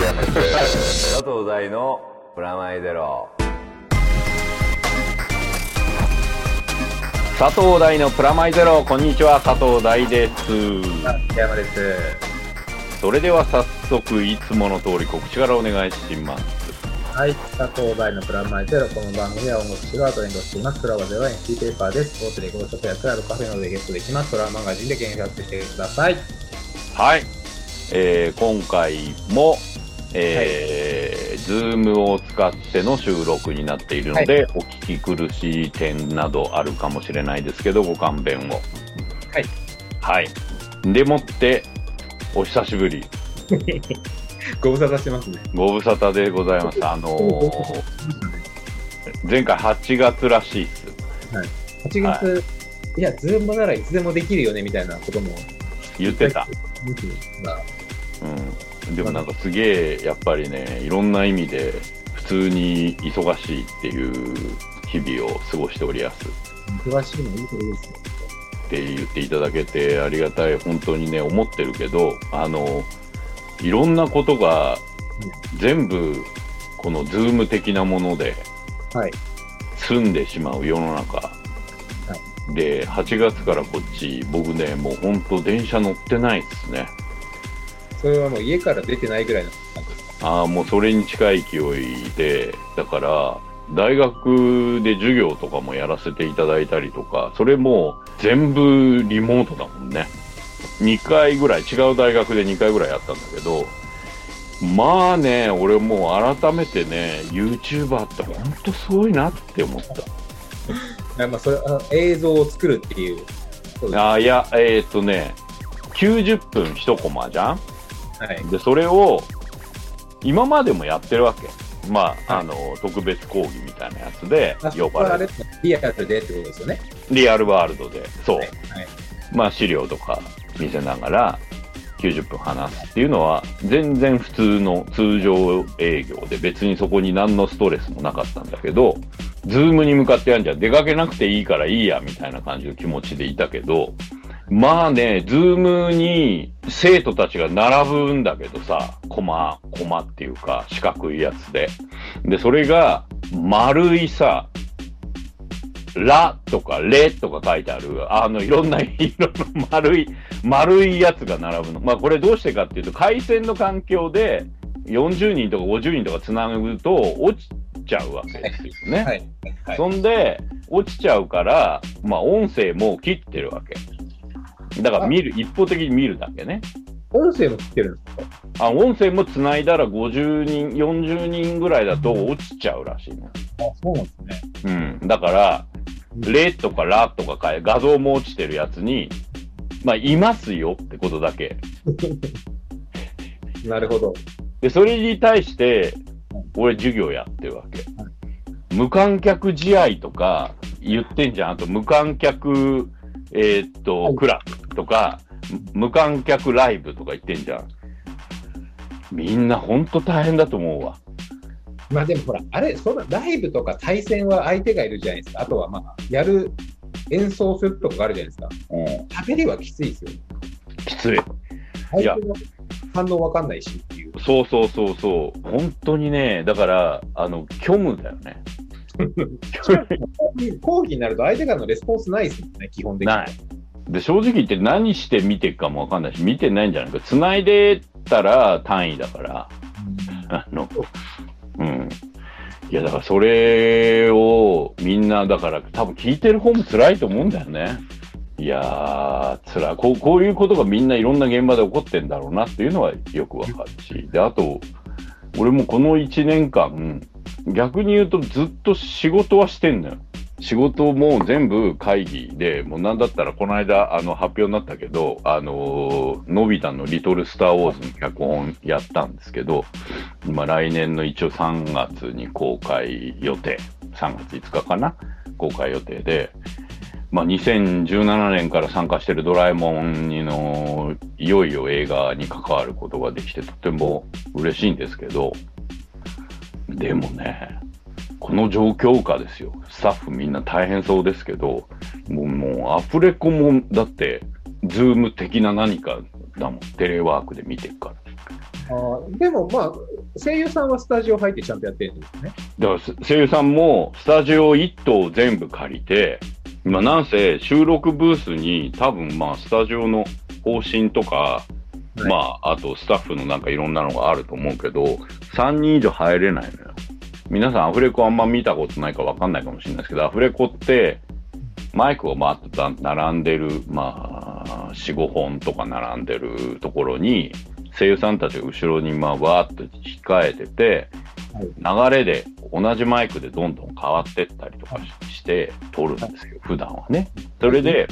佐藤大のプラマイゼロ佐藤大のプラマイゼロこんにちは佐藤大です山です。それでは早速いつもの通り告知からお願いしますはい、佐藤大のプラマイゼロ。この番組は音楽誌がトレンドしています。プラワゼロは NC ペーパーです。大手レコードショップやクラブカフェなどでゲットできます。プラマガジンで検索してください。はい、えー今回もえー、ズームを使っての収録になっているので、お聞き苦しい点などあるかもしれないですけど、ご勘弁を。はい。はい。でもって、お久しぶり。ご無沙汰してますね。ご無沙汰でございます。あのー前回8月らしいっす。8月、い、や、ズームならいつでもできるよねみたいなことも言ってた。言ってた。うん。でもなんかすげえ、やっぱりね、いろんな意味で、普通に忙しいっていう日々を過ごしておりやす。忙しいのいいことですよ。って言っていただけてありがたい本当にね思ってるけどあのいろんなことが全部このズーム的なものではい。済んでしまう世の中、で8月からこっち僕ねもう本当電車乗ってないっすねそれはもう家から出てないぐらいの感じですか。ああもうそれに近い勢いでだから大学で授業とかもやらせていただいたりとかそれも全部リモートだもんね2回ぐらい違う大学で2回ぐらいやったんだけどまあね俺もう改めてね YouTuber ってほんとすごいなって思ったあまあ、それあの映像を作るっていう。あーいやえーっとね90分1コマじゃん？はい。でそれを今までもやってるわけまあ、はいあの特別講義みたいなやつで呼ばれリアルでってことですよね。リアルワールドでそう、はい。まあ資料とか見せながら90分話すっていうのは全然普通の通常営業で別にそこに何のストレスもなかったんだけどズームに向かってやんじゃん出かけなくていいからいいやみたいな感じの気持ちでいたけどまあね、ズームに生徒たちが並ぶんだけどさ、コマ、コマっていうか四角いやつで。で、それが丸いさ、ラとかレとか書いてある、あの、いろんな 色の丸い、丸いやつが並ぶの。まあ、これどうしてかっていうと、回線の環境で40人とか50人とかつなぐと落ちちゃうわけですよね。はい。はい。そんで、落ちちゃうから、まあ、音声も切ってるわけ。だから見る、一方的に見るだけね。音声も切ってるんですか？あ、音声も繋いだら50人、40人ぐらいだと落ちちゃうらしいの。あ、そうなんですね。うん。だから、レとかラとかかえ、画像も落ちてるやつに、まあ、いますよってことだけ。なるほど。で、それに対して、俺授業やってるわけ。無観客試合とか言ってんじゃん。あと無観客、えーっと、はいクラブとか、無観客ライブとか言ってんじゃん。みんなほんと大変だと思うわ。まあでもほら、あれ、そんなライブとか対戦は相手がいるじゃないですか。あとはまあ、やる、演奏するとかがあるじゃないですか。うん。喋りはきついですよ。きつい。いや相手の反応わかんないしっていう。そうそうそうそう。本当にね、だから、あの、虚無だよね。講義になると相手からのレスポンスないですもんね、基本的に。ない。で、正直言って何して見てるかもわかんないし、見てないんじゃないか。繋いでたら単位だから。あの、うん。いや、だからそれをみんな、だから多分聞いてる方も辛いと思うんだよね。いやー、辛い。こう、こういうことがみんないろんな現場で起こってんだろうなっていうのはよくわかるし。で、あと、俺もこの1年間、逆に言うとずっと仕事はしてんのよ。仕事も全部会議で、もうなんだったらこの間あの発表になったけど、あのーのび太のリトルスターウォーズの脚本やったんですけど、今来年の一応3月に公開予定、3月5日かな？公開予定で、まあ、2017年から参加してるドラえもんにの、いよいよ映画に関わることができてとても嬉しいんですけど、でもね、この状況下ですよ。スタッフみんな大変そうですけど、もう、もうアフレコも、だって、ズーム的な何かだもん。テレワークで見てるから。あーでもまあ、声優さんはスタジオ入ってちゃんとやってるんですね。だからす声優さんもスタジオ1棟全部借りて、今なんせ収録ブースに多分まあスタジオの方針とか、いまああとスタッフのなんかいろんなのがあると思うけど、3人以上入れないのよ。皆さんアフレコあんま見たことないかわかんないかもしれないですけど、アフレコってマイクをまあだ並んでる、まあ4、5本とか並んでるところに、声優さんたちが後ろにまあわーっと控えてて、流れで同じマイクでどんどん変わってったりとかしして撮るんですよ、普段はね。それで。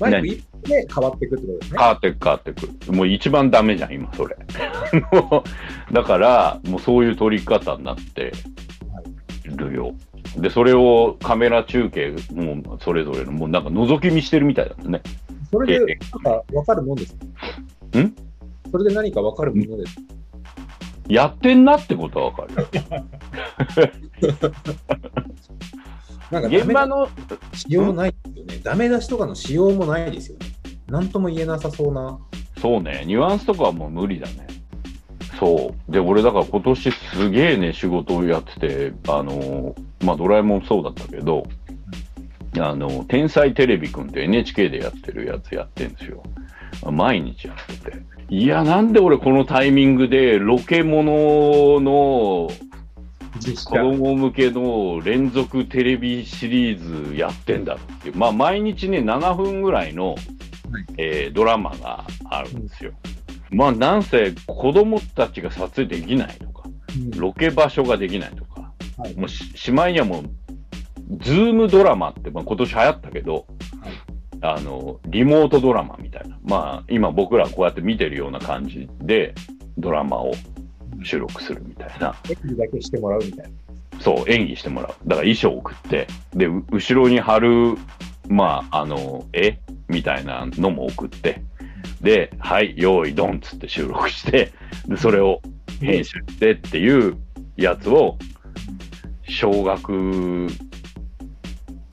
マイクで変わっていくってことですね。変わってく変わってくる。もう一番ダメじゃん、今それ。だから、もうそういう撮り方になってるよ。で、それをカメラ中継、もうそれぞれの、もうなんか覗き見してるみたいだもんね。それで、なんか分かるもんですか？ん？それで何か分かるものですかやってんなってことはわかる。なんか現場の、仕様ないですよね。ダメ出しとかの仕様もないですよね。なんとも言えなさそうな。そうね、ニュアンスとかはもう無理だね。そう。で、俺だから今年すげえね、仕事をやってて、あの、まあ、ドラえもんそうだったけど、あの、天才テレビくんって NHK でやってるやつやってんですよ。毎日やってて。いや、なんで俺このタイミングでロケものの実子供向けの連続テレビシリーズやってんだろうっていう。まあ、毎日ね、7分ぐらいの、えードラマがあるんですよ。まあ、なんせ子供たちが撮影できないとか、ロケ場所ができないとか、はいもうししまいにはもう、ズームドラマって、まあ、今年流行ったけど、あの、リモートドラマみたいな。まあ、今僕らこうやって見てるような感じで、ドラマを収録するみたいな。エクだけしてもらうみたいな。そう、演技してもらう。だから衣装を送って、で、う後ろに貼る、まあ、あの、絵みたいなのも送って、で、はい、用意ドンっつって収録して、で、それを編集してっていうやつを、小学、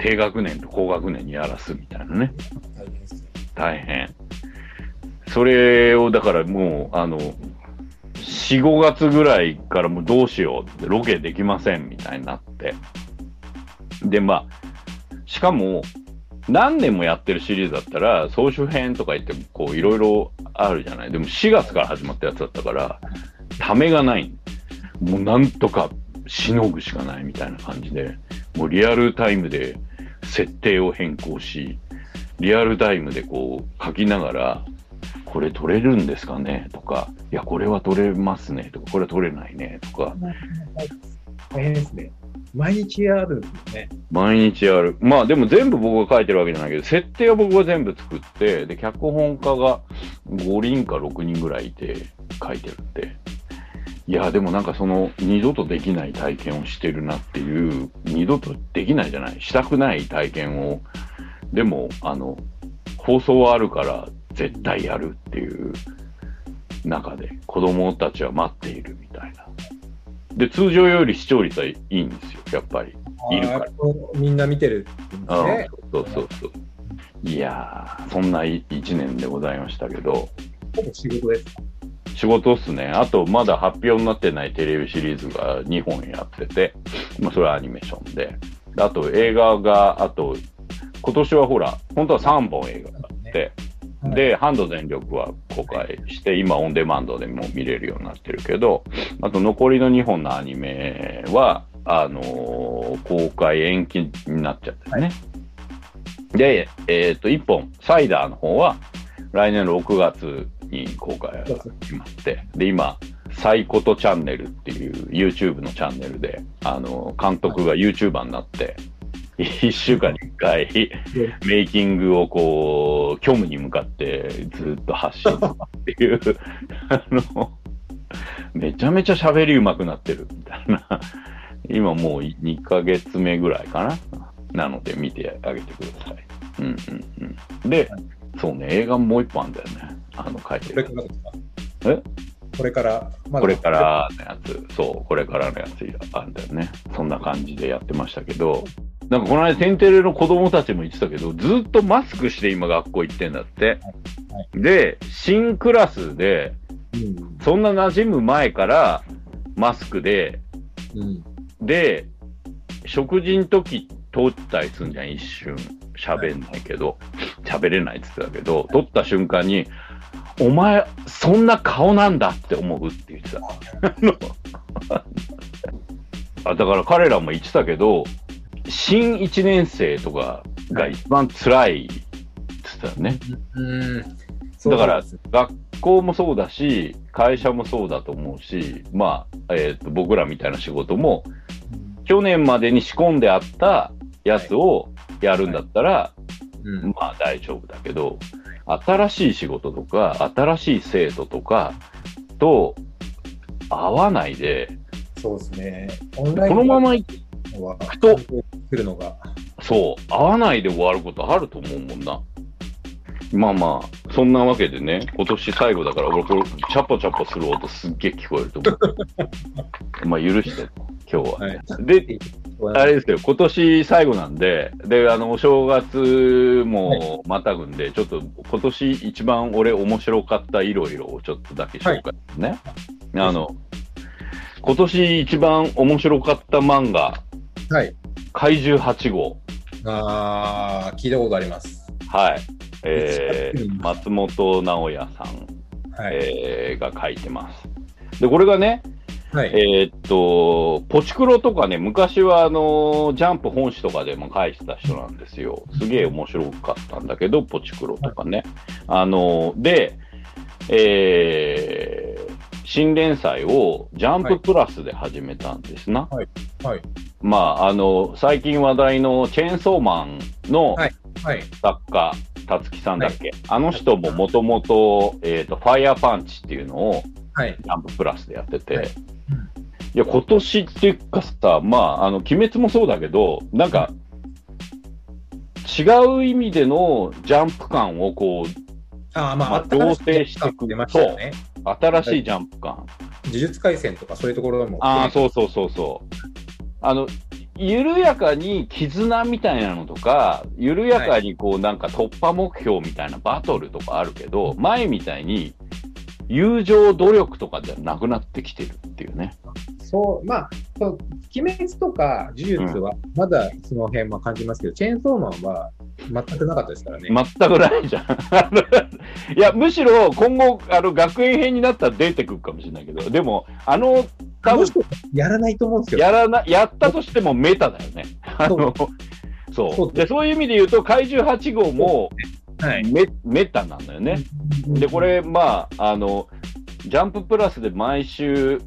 低学年と高学年にやらすみたいなね。大変ですね。大変。それを、だからもう、あの、4、5月ぐらいからもうどうしようって、ロケできませんみたいになって。で、まあ、しかも、何年もやってるシリーズだったら、総集編とか言っても、こう、いろいろあるじゃない。でも4月から始まったやつだったから、ためがない。もうなんとかしのぐしかないみたいな感じで、もうリアルタイムで設定を変更し、リアルタイムでこう書きながら、これ取れるんですかね？とか、いや、これは取れますねとか、これは取れないねとか、大変ですね。毎日やるんですね。毎日やる。まあでも全部僕が書いてるわけじゃないけど、設定は僕が全部作って、で、脚本家が5人か6人ぐらいいて書いてるんで、いや、でもなんかその二度とできない体験をしてるなっていう、二度とできないじゃない、したくない体験を、でも、あの、放送はあるから絶対やるっていう中で子供たちは待っているみたいな。で、通常より視聴率はいいんですよ、やっぱり。いるからみんな見てるんですうんね。そうそうそう。いやー、そんな一年でございましたけど、ほぼ仕事です。仕事っすね。あと、まだ発表になってないテレビシリーズが2本やってて、まあ、それはアニメーションで。あと、映画が、あと、今年はほら、本当は3本映画があって、はいで、ハンド全力は公開して、今オンデマンドでも見れるようになってるけど、あと残りの2本のアニメは、あのー公開延期になっちゃってね。で、えっ、と、1本、サイダーの方は、来年の6月に公開が決まって、で、今、サイコトチャンネルっていう YouTube のチャンネルで、あの、監督が YouTuber になって、一週間に一回、メイキングをこう、虚無に向かってずっと発信っていう、あの、めちゃめちゃ喋り上手くなってるみたいな、今もう2ヶ月目ぐらいかな。なので見てあげてください。うんうんうん。で、そうね、映画もう一本あんだよね。あの、書いてこれるか。らえ？これから、まだ？これからのやつ、そう、これからのやつあんだよね。そんな感じでやってましたけど、なんかこの間、テンテレの子供たちも言ってたけど、ずっとマスクして今学校行ってんだって。で、新クラスで、うん。そんな馴染む前から、マスクで、うん。で、食事の時通ったりすんじゃん、一瞬。喋んないけど、喋れないって言ってたけど、撮った瞬間に、お前、そんな顔なんだって思うって言ってた。あだから彼らも言ってたけど、新1年生とかが一番辛いって言ってたよね。うん。だから学校もそうだし、会社もそうだと思うし、まあ、えっ、と、僕らみたいな仕事も、去年までに仕込んであったやつをやるんだったら、うん。まあ大丈夫だけど、新しい仕事とか、新しい生徒とかと合わないで、そうですね。オンラインこのままいはくと来るのが。そう、合わないで終わることあると思うもんな。まあまあ、そんなわけでね、今年最後だから、俺これ、チャポチャポする音すっげえ聞こえると思う。まあ許して、今日は。はい。で、あれですよ、今年最後なんで、で、あの、お正月もまたぐんで、ちょっと今年一番俺面白かったいろいろをちょっとだけ紹介ですね。あの、今年一番面白かった漫画、はい。怪獣8号。あー、聞いたことあります。はい。えー、うん松本直也さん、はい。えーが書いてます。で、これがね、はい。えーっと、ポチクロとかね、昔はあの、ジャンプ本誌とかでも書いてた人なんですよ。すげえ面白かったんだけど、ポチクロとかね。あの、で、えー、新連載をジャンププラスで始めたんですな。はい。まあ、あの、最近話題のチェーンソーマンのはいはい。作家、たつきさんだっけ、あの人ももともと、えっ、と、ファイヤーパンチっていうのをはい。ジャンププラスでやってて、はいいや、今年っていうかさ、まあ、あの、鬼滅もそうだけど、なんか、違う意味でのジャンプ感をこう、あー、まあ、まあ醸成していくね。新しいジャンプ感。呪術廻戦とかそういうところも。ああ、そうそうそうそう。あの、緩やかに絆みたいなのとか、緩やかにこうなんか突破目標みたいなバトルとかあるけど、前みたいに友情努力とかじゃなくなってきてるっていうね。そう、まあ、そう鬼滅とか呪術は、まだその辺は感じますけど、チェーンソーマンは全くなかったですからね。全くないじゃん。いや、むしろ今後、あの、学園編になったら出てくるかもしれないけど、でも、あの、多分やらないと思うんですけど、やらな、やったとしてもメタだよね。あの、そ。そううで、そういう意味で言うと、怪獣8号もはい。メメタなんだよね。で、これ、まあ、あの、ジャンププラスで毎週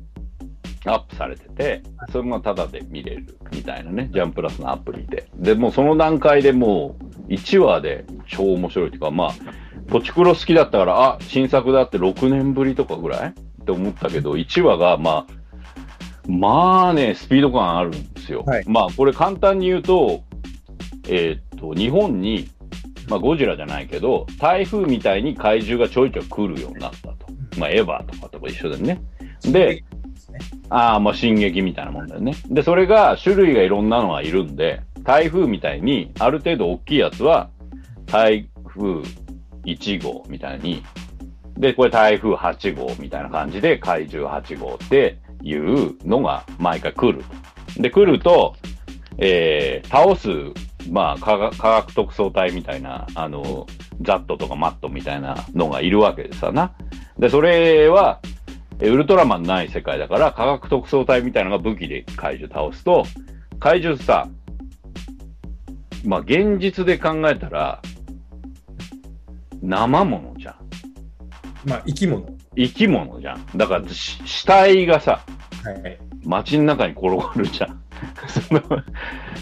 アップされてて、それがタダで見れるみたいなね、ジャンププラスのアプリで。で、もうその段階でもう1話で超面白いっていうか、まあ、ポチクロ好きだったから、あ、新作だって6年ぶりとかぐらい？って思ったけど、1話が、まあ、まあね、スピード感あるんですよ。はいまあ、これ簡単に言うと、えーっと、日本に、まあ、ゴジラじゃないけど、台風みたいに怪獣がちょいちょい来るようになったと。まあ、エヴァとかと一緒だよね。で、ああ、まあ、進撃みたいなもんだよね。で、それが、種類がいろんなのがいるんで、台風みたいに、ある程度大きいやつは、台風1号みたいに、で、これ台風8号みたいな感じで、怪獣8号っていうのが毎回来る。で、来ると、えー、倒す、まあ科学、科学特捜隊みたいな、あの、ザットとかマットみたいなのがいるわけですわな。で、それは、ウルトラマンない世界だから、科学特捜隊みたいなのが武器で怪獣倒すと、怪獣さ、まあ現実で考えたら、生ものじゃん。まあ、生き物。生き物じゃん。だから、し死体がさ、はい。街の中に転がるじゃん。その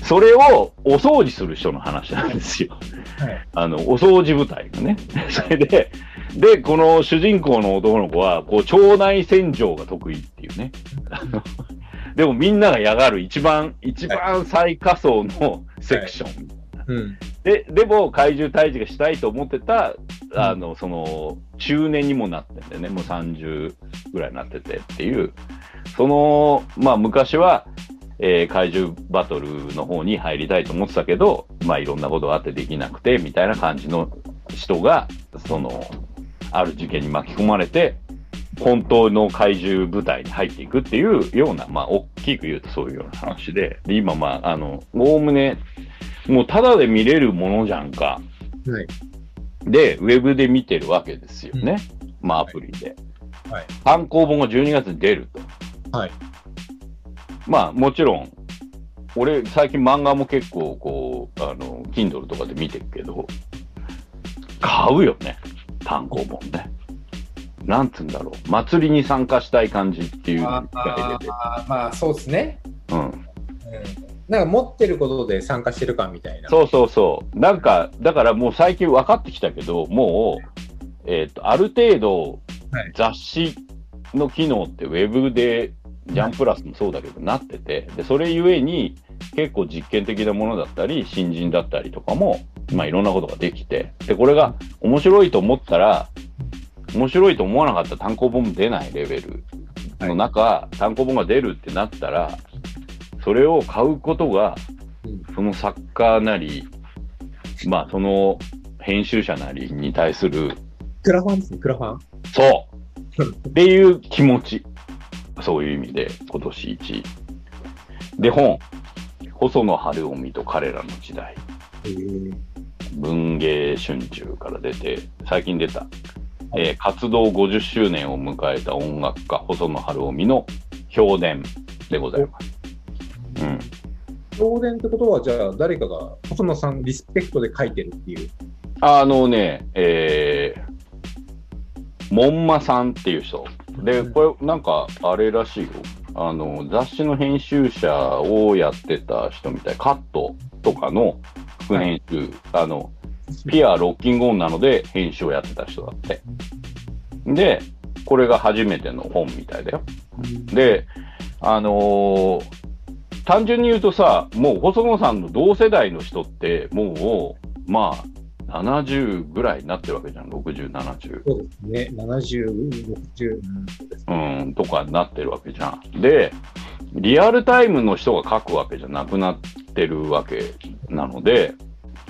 それをお掃除する人の話なんですよ。はい。あの、お掃除部隊がね。それで、で、この主人公の男の子は、こう、腸内洗浄が得意っていうね。でもみんなが嫌がる一番、一番最下層のセクション。うん。で、でも怪獣退治がしたいと思ってた、あの、その、中年にもなってんだよね。もう30ぐらいになっててっていう。その、まあ昔は、えー怪獣バトルの方に入りたいと思ってたけど、まあいろんなことがあってできなくて、みたいな感じの人が、その、ある事件に巻き込まれて、本当の怪獣部隊に入っていくっていうような、まあ、大きく言うとそういうような話で、で今、まあ、あの、おおむね、もうただで見れるものじゃんか。はい。で、ウェブで見てるわけですよね。まあ、アプリで。はい。単行本が12月に出ると。はい。まあ、もちろん、俺、最近漫画も結構、こう、あの、Kindle とかで見てるけど、買うよね。単行本ね。なんつうんだろう。祭りに参加したい感じっていう。あーまあ、そうですね。うん。うん。なんか持ってることで参加してる感みたいな。そうそうそう。なんか、だからもう最近分かってきたけど、もう、えっ、と、ある程度はい、雑誌の機能ってウェブで、ジャンプラスもそうだけど、なってて、で、それゆえに、結構実験的なものだったり、新人だったりとかも、まあいろんなことができて、で、これが面白いと思ったら、面白いと思わなかったら単行本も出ないレベルの中、単行本が出るってなったら、それを買うことがうん、その作家なり、まあその編集者なりに対する、クラファンですね、クラファン。そうっていう気持ち。そういう意味で、今年一。で、本。細野晴臣と彼らの時代。文芸春秋から出て、最近出た、えー活動50周年を迎えた音楽家、細野晴臣の評伝でございます。うん。評伝ってことは、じゃあ、誰かが細野さんリスペクトで書いてるっていう。あのね、えー、門馬さんっていう人。で、これ、なんか、あれらしいよ。あの、雑誌の編集者をやってた人みたい。カットとかの副編集、あの、ピアロッキングオンなので編集をやってた人だって。で、これが初めての本みたいだよ。で、あのー単純に言うとさ、もう細野さんの同世代の人って、もう、まあ、70ぐらいになってるわけじゃん。60、70。そうですね。70、60、うんとかになってるわけじゃん。で、リアルタイムの人が書くわけじゃなくなってるわけなので、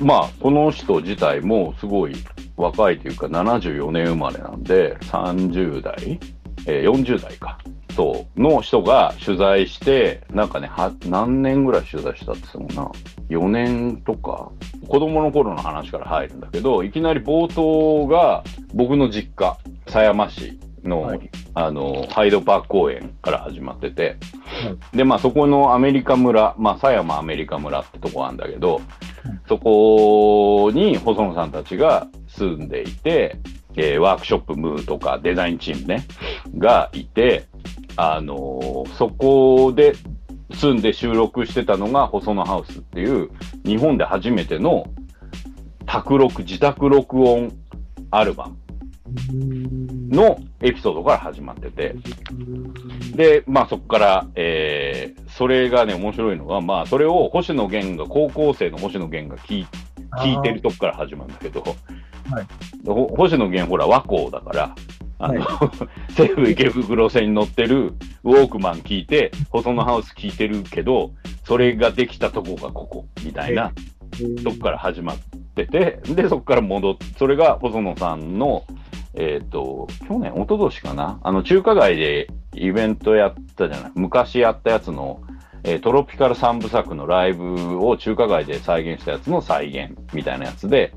まあ、この人自体もすごい若いというか、74年生まれなんで、30代、えー40代か。そう、の人が取材して、なんかね、は、何年ぐらい取材したって言ってたもんな。4年とか、子供の頃の話から入るんだけど、いきなり冒頭が僕の実家、狭山市の、はい。あの、ハイドパーク公園から始まってて、で、まあそこのアメリカ村、まあ狭山アメリカ村ってとこなんだけど、そこに細野さんたちが住んでいて、えーワークショップムーとかデザインチームね、がいて、あのーそこで住んで収録してたのが細野ハウスっていう日本で初めての宅録、自宅録音アルバムのエピソードから始まってて、で、まあそこから、えー、それがね、面白いのが、まあそれを星野源が、高校生の星野源が聞い聞いてるとこから始まるんだけど、はい。ほ星野源ほら和光だから、あの、西武池袋線に乗ってるウォークマン聞いて、細野ハウス聞いてるけど、それができたとこがここ、みたいな、とこから始まってて、で、そこから戻っそれが細野さんの、えっ、と、去年、一昨年かな？あの、中華街でイベントやったじゃない？昔やったやつの、えートロピカル三部作のライブを中華街で再現したやつの再現みたいなやつで、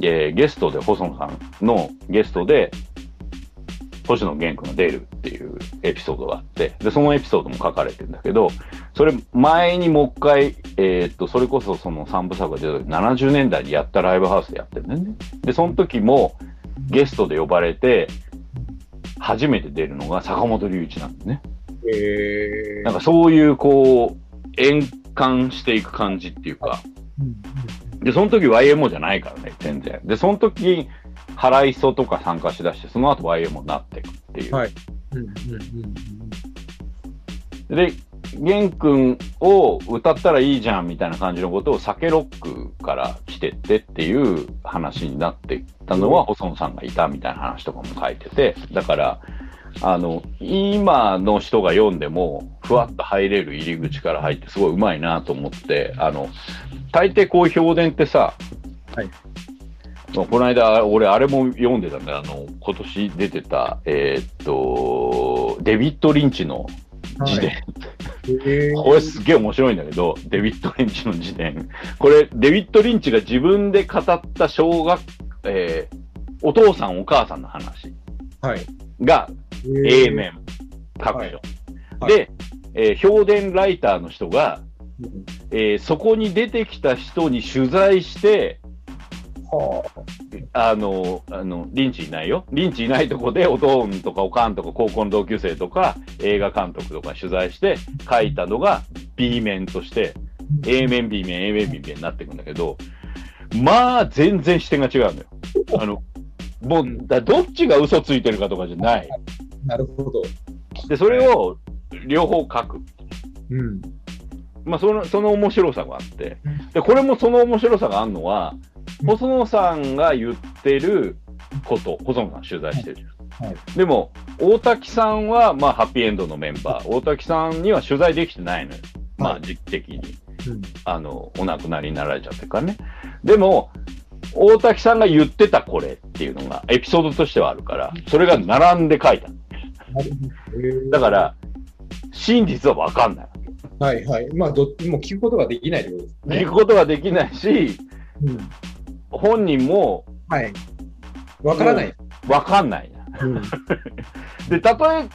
えーゲストで細野さんのゲストで、星野源君が出るっていうエピソードがあって、で、そのエピソードも書かれてるんだけど、それ前にもう一回、えーっと、それこそその三部作が出た時70年代にやったライブハウスでやってるんだよね。で、その時もゲストで呼ばれて、初めて出るのが坂本龍一なんだよね。えーなんかそういうこう、円環していく感じっていうか、で、その時 YMO じゃないからね、全然。で、その時、原磯とか参加しだして、その後 YMO になっていくっていう。はいうんうんうんで、玄君を歌ったらいいじゃんみたいな感じのことを酒ロックから来てってっていう話になっていったのは細野さんがいたみたいな話とかも書いてて、だから、あの、今の人が読んでも、ふわっと入れる入り口から入ってすごいうまいなと思って、あの、大抵こう評伝ってさ、はいまあこの間、俺、あれも読んでたんだよ。あの、今年出てた、えーっと、デビッド・リンチの自伝。へーこれすげえ面白いんだけど、デビッド・リンチの自伝。これ、デビッド・リンチが自分で語った小学、えーお父さんお母さんの話はい。が A 面、各所。はいはいで、えー評伝ライターの人が、うんえーそこに出てきた人に取材して、はあの、あの、リンチいないよ。リンチいないとこで、おとんとかおかんとか高校の同級生とか、映画監督とか取材して書いたのが B 面として、A 面、B 面、A 面、B 面になっていくんだけど、まあ、全然視点が違うんだよ。あの、もう、だどっちが嘘ついてるかとかじゃない。あ、なるほど。で、それを両方書く。うん。まあ、その、その面白さがあってうん。で、これもその面白さがあるのは、うん細野さんが言ってること、細野さん取材してるじゃん。はいでも、大滝さんは、まあ、ハッピーエンドのメンバー。大滝さんには取材できてないのよ。まあ、はい時期的に。うん。あの、お亡くなりになられちゃってるからね。でも、大滝さんが言ってたこれっていうのが、エピソードとしてはあるから、それが並んで書いた。だから、真実はわかんない。はいはい。まあ、ども聞くことができないってことですね。聞くことができないし、うん。本人もはい。わからない。わかんないな。うん。で、たとえ、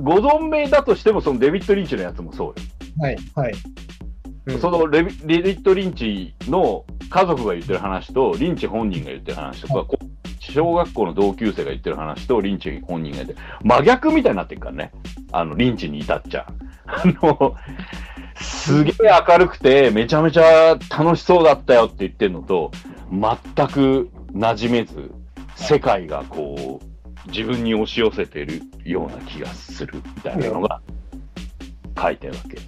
ご存命だとしても、そのデビッド・リンチのやつもそうよ。はいはい。うんそのレビデビッド・リンチの家族が言ってる話と、リンチ本人が言ってる話とか、こ小学校の同級生が言ってる話と、リンチ本人が言ってる、真逆みたいになってるからね。あの、リンチに至っちゃう。あの、すげえ明るくて、めちゃめちゃ楽しそうだったよって言ってるのと、全く馴染めず、世界がこう、自分に押し寄せてるような気がするみたいなのが書いてるわけ。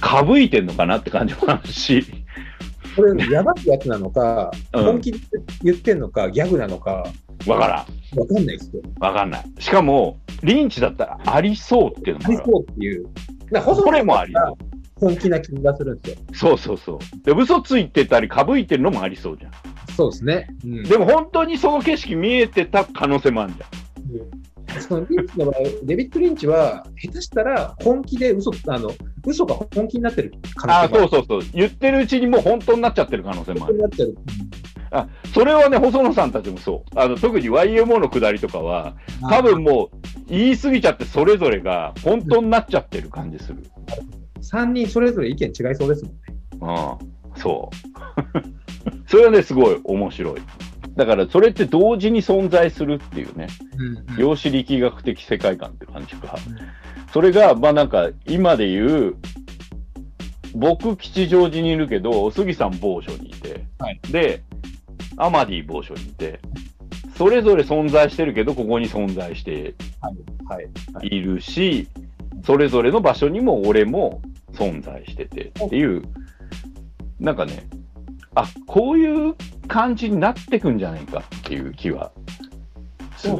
かぶいてんのかなって感じもあるし、これ、やばいやつなのか、うん本気で言ってんのか、ギャグなのか、わからん。わかんないですよ。わかんない。しかも、リンチだったらありそうっていうのありもある。そうっていう。だからこれもありそう。本気な気がするんですよ。そうそうそう。で、嘘ついてたり、かぶいてるのもありそうじゃん。そうですね。うんでも本当にその景色見えてた可能性もあるじゃそのリンチの場合、デビッド・リンチは、下手したら本気で嘘、あの、嘘が本気になってる可ん。ああ、能性もそうそうそう。言ってるうちにもう本当になっちゃってる可能性もある。になっ。あ、それはね、細野さんたちもそう。あの、特に YMO の下りとかは、多分もう言い過ぎちゃってそれぞれが本当になっちゃってる感じする。3人それぞれ意見違いそうですもんね。うん、そう。それはね、すごい面白い。だから、それって同時に存在するっていうね、量子力学的世界観って感じか。それが、まあなんか、今で言う、僕、吉祥寺にいるけど、杉さん某所にいて、はいで、アマディ某所にいて、それぞれ存在してるけど、ここに存在してはい。はい。いるし、それぞれの場所にも俺も存在しててっていう、なんかね、あ、こういう感じになってくんじゃないかっていう気はする。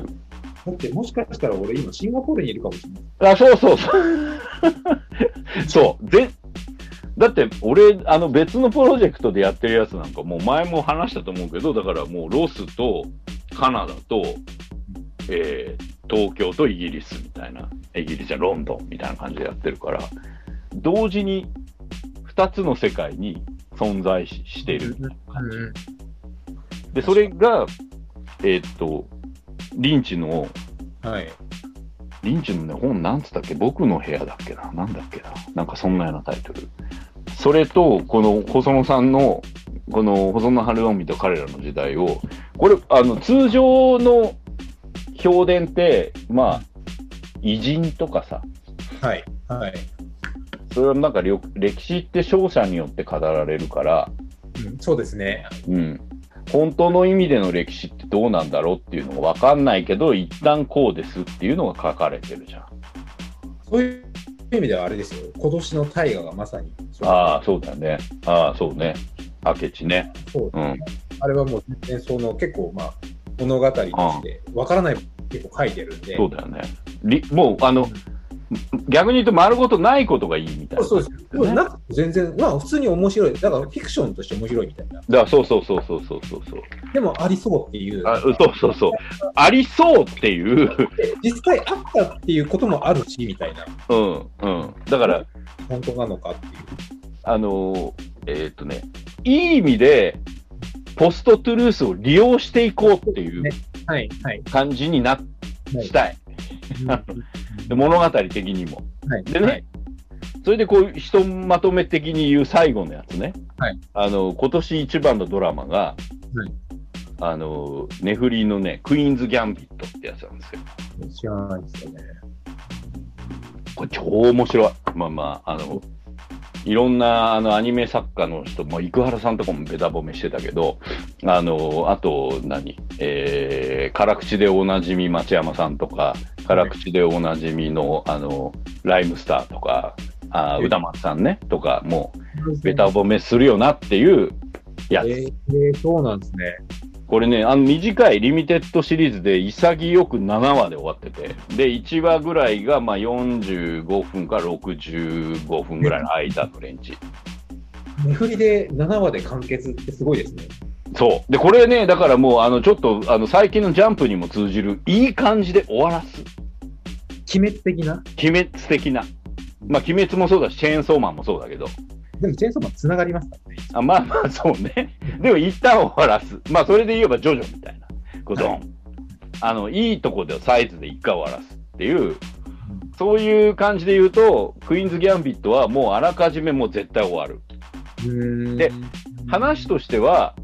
だって、もしかしたら俺今シンガポールにいるかもしれない。あ、そうそうそう。そう。で、だって俺、あの別のプロジェクトでやってるやつなんかもう前も話したと思うけど、だからもうロスとカナダと、えー東京とイギリスみたいな、イギリスじゃロンドンみたいな感じでやってるから、同時に2つの世界に存在ししてる。で、それが、えーっと、リンチの、はい。リンチのね、本なんつったっけ？僕の部屋だっけな？なんだっけな？なんかそんなようなタイトル。それと、この細野さんの、この細野晴臣と彼らの時代を、これ、あの、通常の評伝って、まあ、偉人とかさ、はい。はい。それはなんか歴史って勝者によって語られるから、うん、そうですね。うん。本当の意味での歴史ってどうなんだろうっていうのがわかんないけど、一旦こうですっていうのが書かれてるじゃん。そういう意味ではあれですよ。今年の大河がまさに。ああ、そうだよね。ああ、そうね。明智ね。そううん。あれはもう全然その結構まあ物語としてわからない結構書いてるんで。そうだよね。りもう、あの、逆に言うと丸ごとないことがいいみたいな。そうです。なくて全然、まあ普通に面白い。だからフィクションとして面白いみたいな。だからそうそうそうそうそうそうそう。でもありそうっていう。あそうそうそう。ありそうっていう、で実際あったっていうこともあるし、みたいな。うんうん。だから、本当なのかっていう。あのーえーっとね、いい意味で、ポストトゥルースを利用していこうっていうねはい、はい。感じになっはいしたい。で物語的にも。はい。でね、それでこう、ひとまとめ的に言う最後のやつね。はいあの、今年一番のドラマが、はいあの、ネフリーのね、クイーンズ・ギャンビットってやつなんですよ。知らないですよね。これ超面白い。まあまあ、あの、いろんなあのアニメ作家の人、も生原さんとかもべた褒めしてたけど、あの、あと何、えー、辛口でおなじみ町山さんとか、辛口でおなじみの、あの、ライムスターとか、あうん歌松さんね、とか、もう、べた褒めするよなっていうやつ。えー、そうなんですね。これね、あの短いリミテッドシリーズで潔く7話で終わってて、で、1話ぐらいがまあ45分から65分ぐらいの間のレンジ。見振りで7話で完結ってすごいですね。そう。で、これね、だからもう、あの、ちょっと、あの、最近のジャンプにも通じる、いい感じで終わらす。鬼滅的な？鬼滅的な。まあ、鬼滅もそうだし、チェーンソーマンもそうだけど。でもチェーンソーマンつながりますからね。あまあまあ、そうね。でも、一旦終わらす。まあ、それで言えば、ジョジョみたいな。こう、ドン。あの、いいとこでサイズで一回終わらすっていう、そういう感じで言うと、クイーンズ・ギャンビットはもうあらかじめもう絶対終わる。で話としては、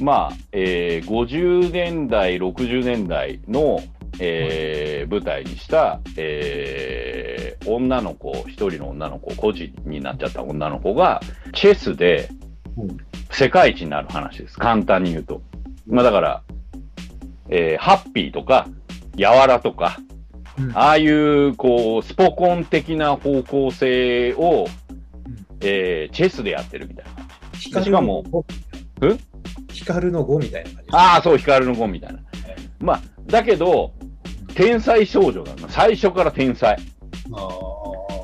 まあ、えー50年代、60年代の、えー舞台にした、えー女の子、一人の女の子、孤児になっちゃった女の子が、チェスでうん世界一になる話です。簡単に言うと。まあだから、えーハッピーとか、やわらとか、うんああいう、こう、スポコン的な方向性を、えーチェスでやってるみたいな。光しかものん？光の碁みたいな感じ。ああ、そう、光の子みたいな。まあ、だけど、天才少女なの。最初から天才。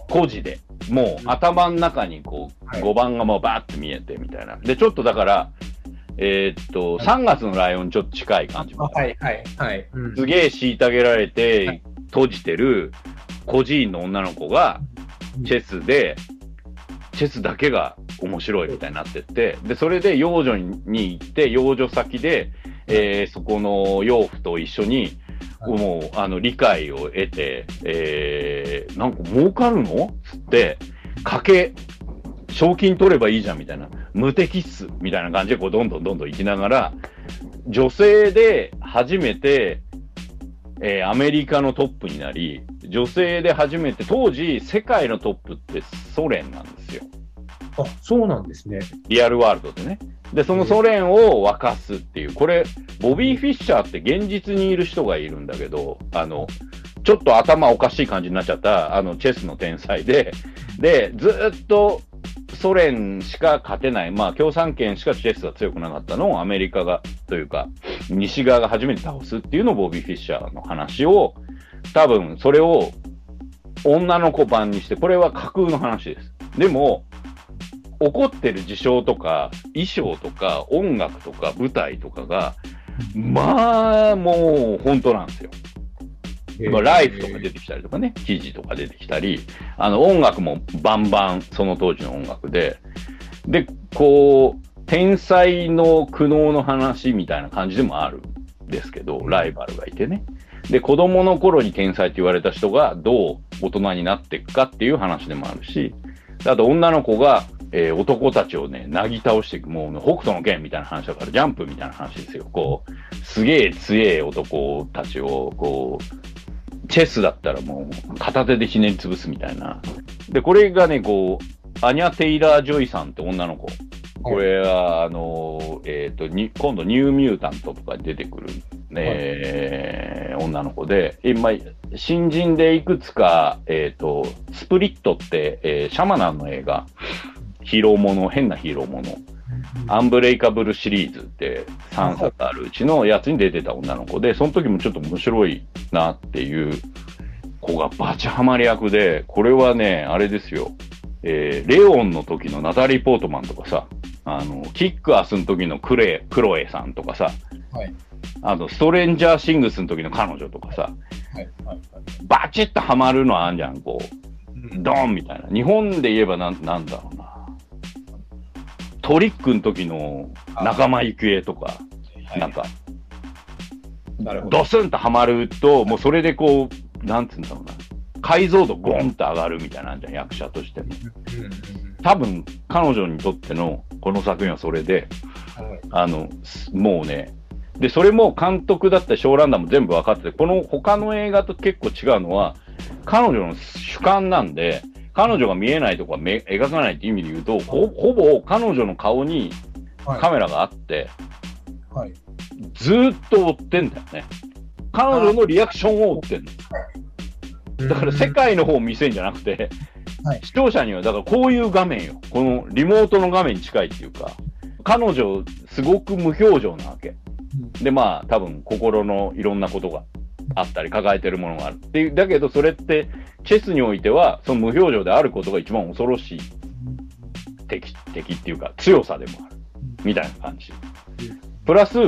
孤児で。もう、頭の中にこう、はい5番がもうバーって見えてみたいな。で、ちょっとだから、えーっと、はい3月のライオンにちょっと近い感じあ。はいはいはい。うんすげえ虐げられはて、閉じてる孤児院の女の子が、チェスで、チェスだけが面白いみたいになってって、で、それで養女に行って、養女先で、えーそこの養父と一緒に、はい。もう、あの、理解を得て、えー、なんか儲かるの？つって、賭け、賞金取ればいいじゃんみたいな、無敵っすみたいな感じで、こう、どんどんどんどん行きながら、女性で初めて、えーアメリカのトップになり、女性で初めて、当時、世界のトップってソ連なんですよ。あ、そうなんですね。リアルワールドでね。で、そのソ連を沸かすっていう、これ、ボビー・フィッシャーって現実にいる人がいるんだけど、あの、ちょっと頭おかしい感じになっちゃった、あの、チェスの天才で、で、ずっとソ連しか勝てない、まあ、共産圏しかチェスが強くなかったのをアメリカが、というか、西側が初めて倒すっていうのをボビー・フィッシャーの話を、多分、それを女の子版にして、これは架空の話です。でも、起こってる事象とか、衣装とか、音楽とか、舞台とかが、まあ、もう本当なんですよ。まあ、ライフとか出てきたりとかね、記事とか出てきたり、あの、音楽もバンバン、その当時の音楽で、で、こう、天才の苦悩の話みたいな感じでもあるんですけど、ライバルがいてね。で、子供の頃に天才って言われた人がどう大人になっていくかっていう話でもあるし、あと女の子が、えー男たちをね、なぎ倒していく、もう、北斗の剣みたいな話だから、ジャンプみたいな話ですよ。こう、すげえ強え男たちを、こう、チェスだったらもう片手でひねり潰すみたいな。で、これがね、こう、アニャ・テイラー・ジョイさんって女の子。これは、あの、えっ、とに、今度ニューミュータントとかに出てくる、ね女の子で、今、新人でいくつか、えっ、と、スプリットって、えーシャマナンの映画、ヒーローもの、変なヒーローもの、アンブレイカブルシリーズって3作あるうちのやつに出てた女の子で、その時もちょっと面白いなっていう子がバチハマり役で、これはね、あれですよ。えー、レオンの時のナタリー・ポートマンとかさ、あの、キックアスの時のクレ、クロエさんとかさ、はい。あの、ストレンジャーシングスの時の彼女とかさ、はい。はい。バチッとハマるのあんじゃん、こう。うんドーンみたいな。日本で言えばなん、なんだろうな。トリックの時の仲間由紀恵とか、はいなんか、なるほど。ドスンとハマると、もうそれでこう、なんつうんだろうな。解像度ゴンと上がるみたいなんじゃん、役者としても。多分、彼女にとってのこの作品はそれで、あの、すもうね、で、それも監督だったり、ショーランナーも全部分かってて、この他の映画と結構違うのは、彼女の主観なんで、彼女が見えないとこはめ描かないって意味で言うと、ほほぼ彼女の顔にはいカメラがあって、はい。ずーっと追ってんだよね。彼女のリアクションを追ってんの。だから世界の方を見せんじゃなくて、はい視聴者にはだからこういう画面よ。このリモートの画面に近いっていうか、彼女すごく無表情なわけ。で、まあ多分心のいろんなことがあったり抱えてるものがある。っていうだけどそれってチェスにおいてはその無表情であることが一番恐ろしい敵、敵っていうか強さでもある。みたいな感じ。プラス、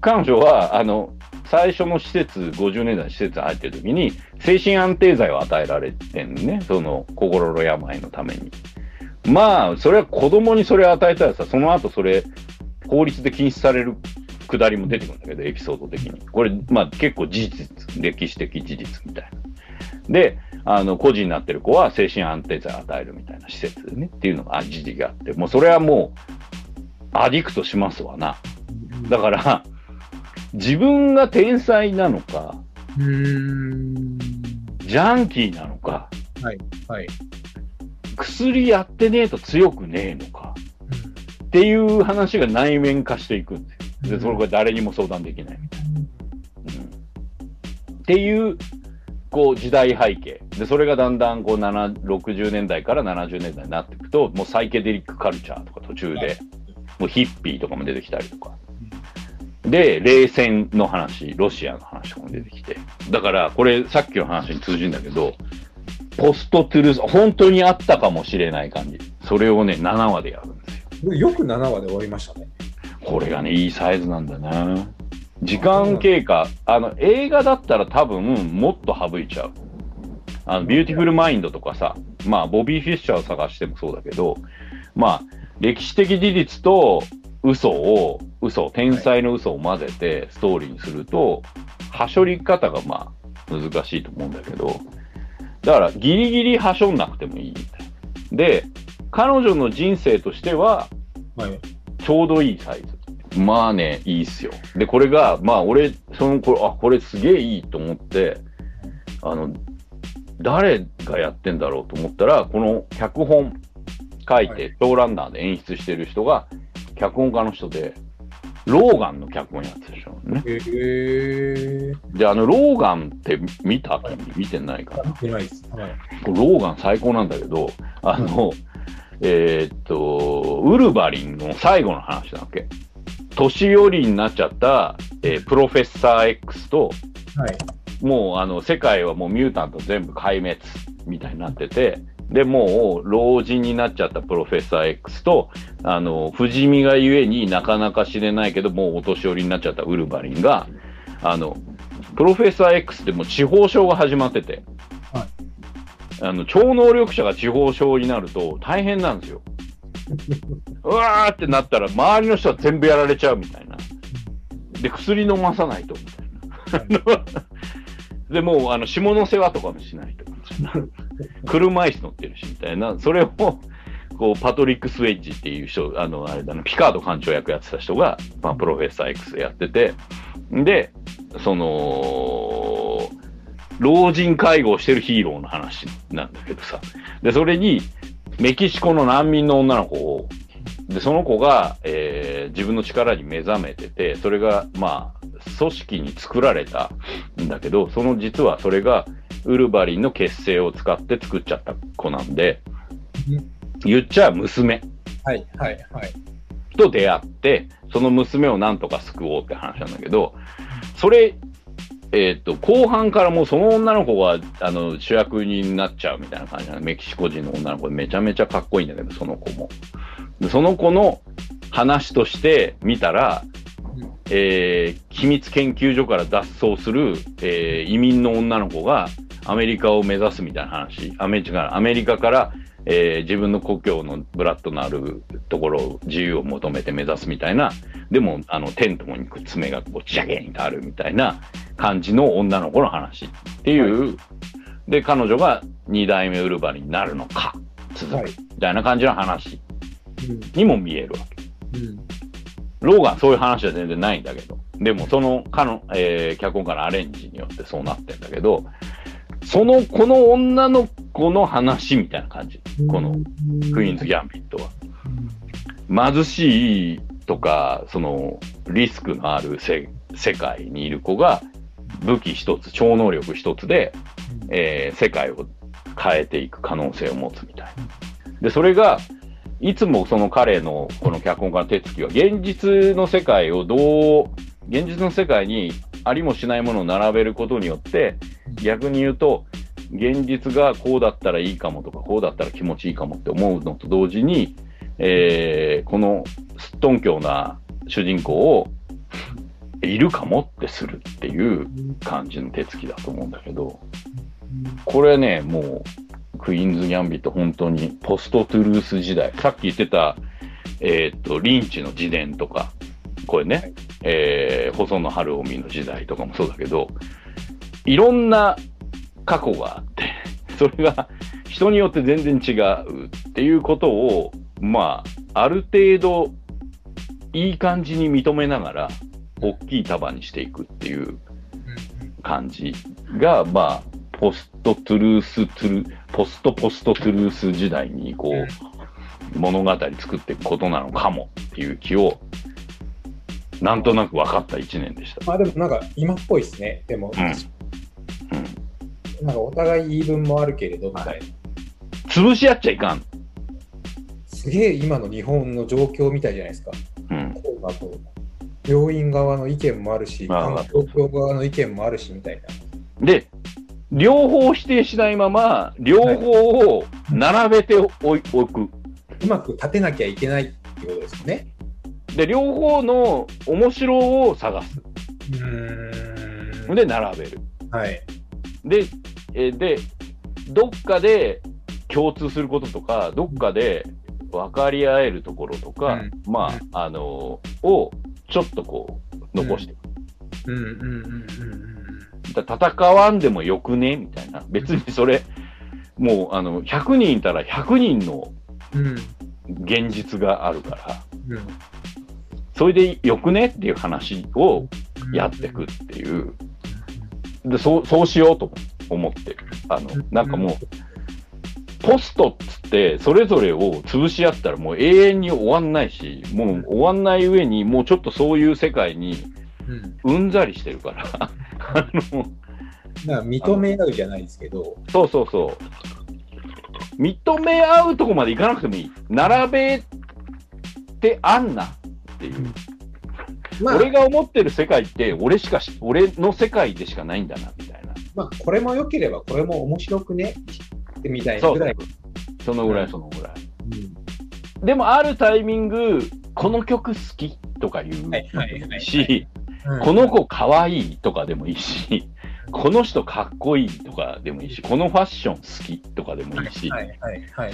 彼女は、あの、最初の施設、50年代の施設入ってる時に、精神安定剤を与えられてんね。その、心の病のために。まあ、それは子供にそれを与えたらさ、その後それ、法律で禁止されるくだりも出てくるんだけど、エピソード的に。これ、まあ結構事実、歴史的事実みたいな。で、あの、孤児になってる子は精神安定剤を与えるみたいな施設でね、っていうのが、あ事実があって、もうそれはもう、アディクトしますわな。だから、自分が天才なのか。ジャンキーなのか、はい。はい。薬やってねえと強くねえのか、っていう話が内面化していくんですよ。で、それが誰にも相談できないみたいな。うん、っていう、こう、時代背景。で、それがだんだん、こう、7 60年代から70年代になっていくと、もうサイケデリックカルチャーとか途中で、もうヒッピーとかも出てきたりとか。で、冷戦の話、ロシアの話とかも出てきて。だから、これ、さっきの話に通じるんだけど、ポストトゥルース、本当にあったかもしれない感じ。それをね、7話でやるんですよ。よく7話で終わりましたね。これがね、いいサイズなんだな。時間経過、あの、映画だったら多分、もっと省いちゃう。あの、ビューティフルマインドとかさ、まあ、ボビー・フィッシャーを探してもそうだけど、まあ、歴史的事実と嘘を、嘘、天才の嘘を混ぜてストーリーにすると、はしょり方がまあ、難しいと思うんだけど、だから、ギリギリはしょんなくてもいいみたいな。で、彼女の人生としては、はい。ちょうどいいサイズ。まあね、いいっすよ。で、これが、まあ俺、その、これ、あ、これすげえいいと思って、あの、誰がやってんだろうと思ったら、この脚本書いて、はいショーランナーで演出してる人が、脚本家の人で、ローガンの脚本やってる人ね。へえー。で、あの、ローガンって見た？君見てないかな？見てないです。はい。ローガン最高なんだけど、あの、えーっと、ウルヴァリンの最後の話なわけ？年寄りになっちゃった、えープロフェッサー X と、はい。もうあの世界はもうミュータント全部壊滅みたいになってて、で、もう老人になっちゃったプロフェッサー X と、あの、不死身がゆえになかなか知れないけど、もうお年寄りになっちゃったウルヴァリンが、あの、プロフェッサー X ってもう地方症が始まってて、はいあの、超能力者が地方症になると大変なんですよ。うわーってなったら周りの人は全部やられちゃうみたいな。で、薬飲まさないとみたいな。で、もう、あの、下の世話とかもしないと。車椅子乗ってるし、みたいな。それを、こう、パトリック・スウェッジっていう人、あの、あれだな、ピカード艦長役やってた人が、まあ、プロフェッサー X やってて、で、その、老人介護をしてるヒーローの話なんだけどさ。で、それに、メキシコの難民の女の子を、で、その子が、えー自分の力に目覚めてて、それが、まあ、組織に作られたんだけど、その実はそれが、ウルヴァリンの結成を使って作っちゃった子なんで、言っちゃ娘はい。はい。はい。と出会って、その娘をなんとか救おうって話なんだけど、それえっ、と、後半からもうその女の子があの主役になっちゃうみたいな感じなの。メキシコ人の女の子でめちゃめちゃかっこいいんだけど、その子も。でその子の話として見たら、えー機密研究所から脱走する、えー移民の女の子がアメリカを目指すみたいな話。アメリカアメリカから、えー自分の故郷のブラッドのあるところを自由を求めて目指すみたいな。でも、あの、テントに爪がこう、ジャゲンとあるみたいな感じの女の子の話っていう。で、彼女が二代目ウルヴァリンになるのか、続く、はいみたいな感じの話うんにも見えるわけ。うんローガンそういう話は全然ないんだけど、でもその、かの、えー脚本家のアレンジによってそうなってんだけど、その、この女の子の話みたいな感じ。この、クイーンズ・ギャンビットは。貧しいとか、その、リスクのあるせ世界にいる子が、武器一つ、超能力一つで、えー世界を変えていく可能性を持つみたいな。で、それが、いつもその彼のこの脚本家の手つきは、現実の世界をどう、現実の世界にありもしないものを並べることによって、逆に言うと、現実がこうだったらいいかもとか、こうだったら気持ちいいかもって思うのと同時に、えーこのすっとんきょうな主人公をいるかもってするっていう感じの手つきだと思うんだけど、これね、もう、クイーンズ・ギャンビット、本当にポストトゥルース時代、さっき言ってた、えーっと、リンチの自伝とか、これね、はい。えー細野晴臣の時代とかもそうだけど、いろんな過去があって、それが人によって全然違うっていうことを、まあ、ある程度、いい感じに認めながら、大きい束にしていくっていう感じが、まあ、ポストトゥルーストゥル、ポストポストトゥルース時代に、こう、物語作っていくことなのかもっていう気を、なんとなく分かった一年でした。まあでもなんか今っぽいですね。でも、うんなんかお互い言い分もあるけれど、みたいな。潰し合っちゃいかん。すげえ今の日本の状況みたいじゃないですか。うん。こうだと病院側の意見もあるし、まあ観光協側の意見もあるしみたいな。で、両方否定しないまま、両方を並べておい置く。うまく立てなきゃいけないってことですよね。で、両方の面白を探す。うーん。で、並べる。はい。で、えーで、どっかで共通することとか、どっかで分かり合えるところとか、うんまあ、あのをちょっとこう、残していく。うんうんうんうんだ戦わんでもよくね？みたいな。別にそれ、もう、あの、100人いたら100人の。現実があるから、うんそれでよくね？っていう話をやっていくっていう。で、そう、そうしようと思ってる。あの、なんかもう、ポストっつって、それぞれを潰し合ったらもう永遠に終わんないし、もう終わんない上に、もうちょっとそういう世界にうん。うんざりしてるから、あの、だから認め合うじゃないですけど、そうそうそう。認め合うとこまでいかなくてもいい。並べてあんなっていう。まあ、俺が思ってる世界って、俺しかし、俺の世界でしかないんだな、みたいな。まあ、これも良ければこれも面白くねってみたいなそうぐらい。そのぐらい、うんそのぐらい。うんでも、あるタイミング、この曲好きとか言うし、うんこの子可愛いとかでもいいし、この人かっこいいとかでもいいし、このファッション好きとかでもいいし。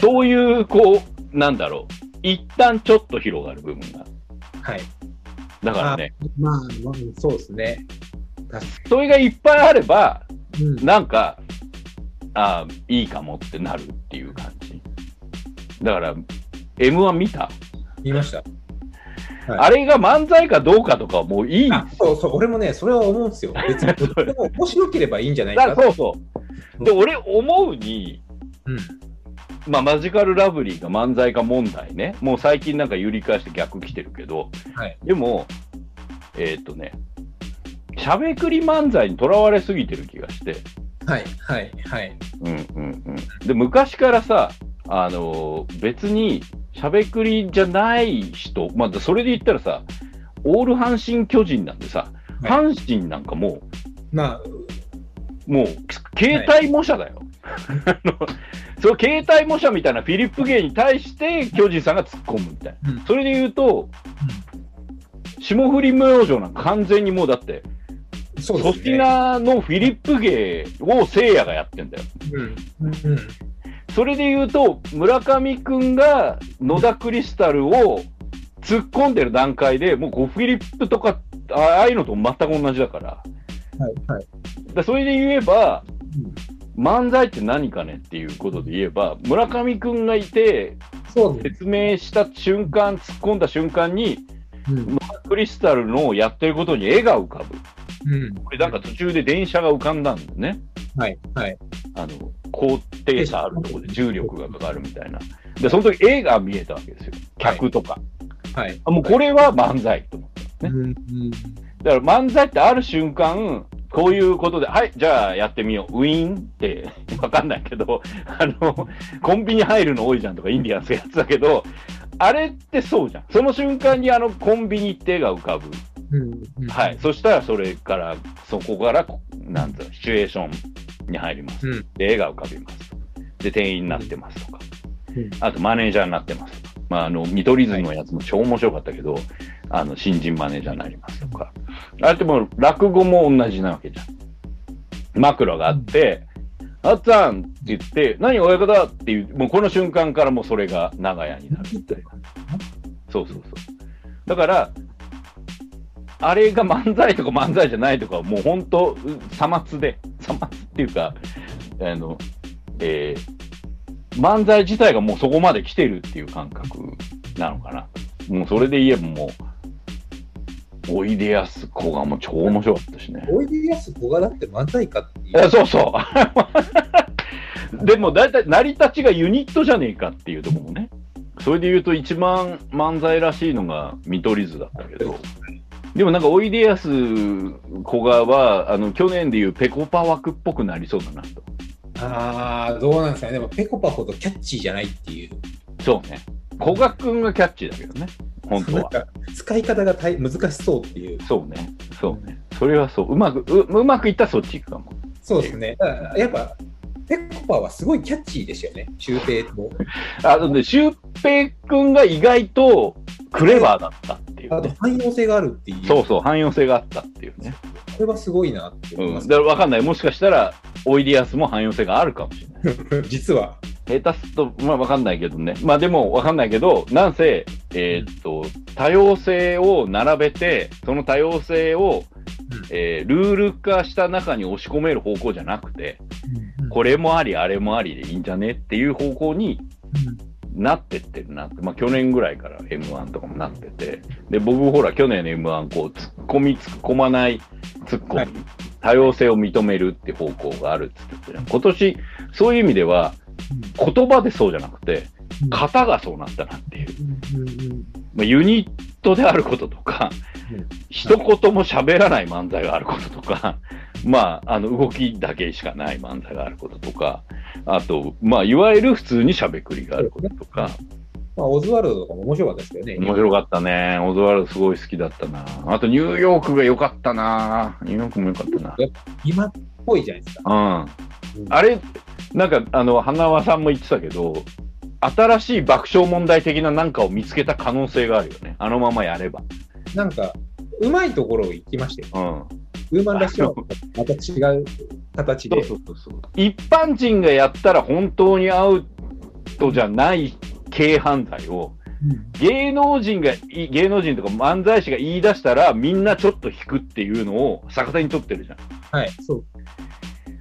そういう、こう、なんだろう、一旦ちょっと広がる部分が。はい。だからね、まあ、まあ、そうですね。確かそれがいっぱいあれば、に。うんなんか、ああ、いいかもってなるっていう感じ。だから、M1 見た、見ました。はいあれが漫才かどうかとかはもういいそうそう、俺もね、それは思うんですよ。別に、でも面白ければいいんじゃないかだからそうそう。で、俺思うに、うん。まあ、マジカルラブリーが漫才か問題ね。もう最近なんか揺り返して逆来てるけど、はい。でも、えーっとね、しゃべくり漫才にとらわれすぎてる気がして、はい、はい、はい。うんうんうん。で、昔からさ、あのー別にしゃべくりじゃない人、まあ、それで言ったらさ、オール阪神巨人なんでさ、はい阪神なんかもうまあ、もう、携帯模写だよ。あ のその携帯模写みたいなフィリップ芸に対して巨人さんが突っ込むみたいな。うんそれで言うと、霜降り明星なんか完全にもうだって、粗そうですね。品のフィリップ芸を聖夜がやってんだよ。うん。うん。それで言うと、村上くんが野田クリスタルを突っ込んでる段階でもうこうフィリップとか、あああいうのと全く同じだから。はい。はい。だそれで言えば、漫才って何かねっていうことで言えば、村上くんがいて。説明した瞬間、突っ込んだ瞬間に、うん。クリスタルのやってることに絵が浮かぶ。うん。これなんか途中で電車が浮かんだんだよね。はい。はい。あの、高低差あるところで重力がかかるみたいな。で、その時絵が見えたわけですよ。客とか。はい。あもうこれは漫才と思った。ねうん。うん。だから漫才ってある瞬間、こういうことで、はい、じゃあやってみよう。ウィーンって、わかんないけど、あの、コンビニ入るの多いじゃんとか、インディアンスやつだけど、あれってそうじゃん。その瞬間にあの、コンビニって絵が浮かぶ。うん。はい。。そしたらそれから、そこから、なんつうの、シチュエーションに入ります。うん。で、絵が浮かびます。で、店員になってますとか。うんあと、マネージャーになってますとか。まあ、あの、見取り図のやつも超面白かったけど、あの、新人マネージャーになりますとか。あれっても、落語も同じなわけじゃん。枕があって、あっつぁんって言って、何親方っていう、もうこの瞬間からもうそれが長屋になるみたいな。そうそうそう。だから、あれが漫才とか漫才じゃないとかもう本当、うさまつで、さまつっていうか、あの、えー漫才自体がもうそこまで来てるっていう感覚なのかな。もうそれで言えばもう、おいでやすこがもう超面白かったしね。おいでやすこがだって漫才かっていいやそうそう。でも大体成り立ちがユニットじゃねえかっていうところもね。それで言うと一番漫才らしいのが見取り図だったけど。でもなんかおいでやすこがは、あの、去年でいうペコパ枠っぽくなりそうだなと。ああ、どうなんですかね。でも、ペコパほどキャッチーじゃないっていう。そうね。古賀くんがキャッチーだけどね。本当は。使い方が大難しそうっていう。そうね。そうね。それはそう。うまく、ううまくいったらそっち行くかも。そうですね。やっぱ、ペコパはすごいキャッチーでしたよね。シュウペイと。あのね、シュウペイくんが意外とクレバーだったっていう、あとね。汎用性があるっていう。そうそう、汎用性があったっていうね。これはすごいなって思いうん。ます。だから分かんない。もしかしたら、おいでやすも汎用性があるかもしれない。実は。下手すと、まあ分かんないけどね。まあでも分かんないけど、なんせ、えーっと、多様性を並べて、その多様性を、えールール化した中に押し込める方向じゃなくて、これもあり、あれもありでいいんじゃねっていう方向になってってるなって、まあ去年ぐらいから M1 とかもなってて、で、僕ほら去年の M1 こう、突っ込み、突っ込まない、突っ込み、はい。多様性を認めるって方向があるって言って今年、そういう意味では、言葉でそうじゃなくて、型がそうなったなっていう。まあ、ユニットであることとかうん、一言も喋らない漫才があることとか、まあ、あの、動きだけしかない漫才があることとか、あと、まあ、いわゆる普通に喋くりがあることとか、まあ、オズワルドとかも面白かったですけどね。面白かったね。オズワルドすごい好きだったな。あと、ニューヨークが良かったな。ニューヨークも良かったな。今っぽいじゃないですか。うん。あれ、なんか、あの、花輪さんも言ってたけど、新しい爆笑問題的ななんかを見つけた可能性があるよね。あのままやれば。なんか、うまいところを行きましたよ。うん。ウーマンラッシュはまた違う形で。そうそうそう。一般人がやったら本当にアウトじゃない軽犯罪を、芸能人がい、芸能人とか漫才師が言い出したらみんなちょっと引くっていうのを逆手に取ってるじゃん。はい、そう。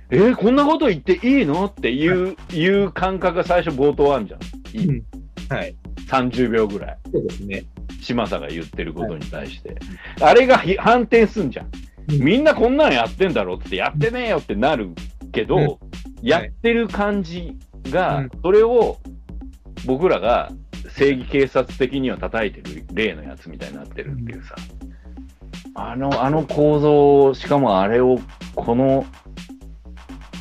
えーこんなこと言っていいの？っていう、いう感覚が最初冒頭あんじゃん。いうんはい、30秒ぐらい。そうですね。島佐が言ってることに対して。あれがひ反転すんじゃんみんなこんなのやってんだろってやってねえよってなるけど、うんやってる感じが、うんそれを僕らが正義警察的には叩いてる例のやつみたいになってるっていうさ。あの、あの構造、しかもあれを、この、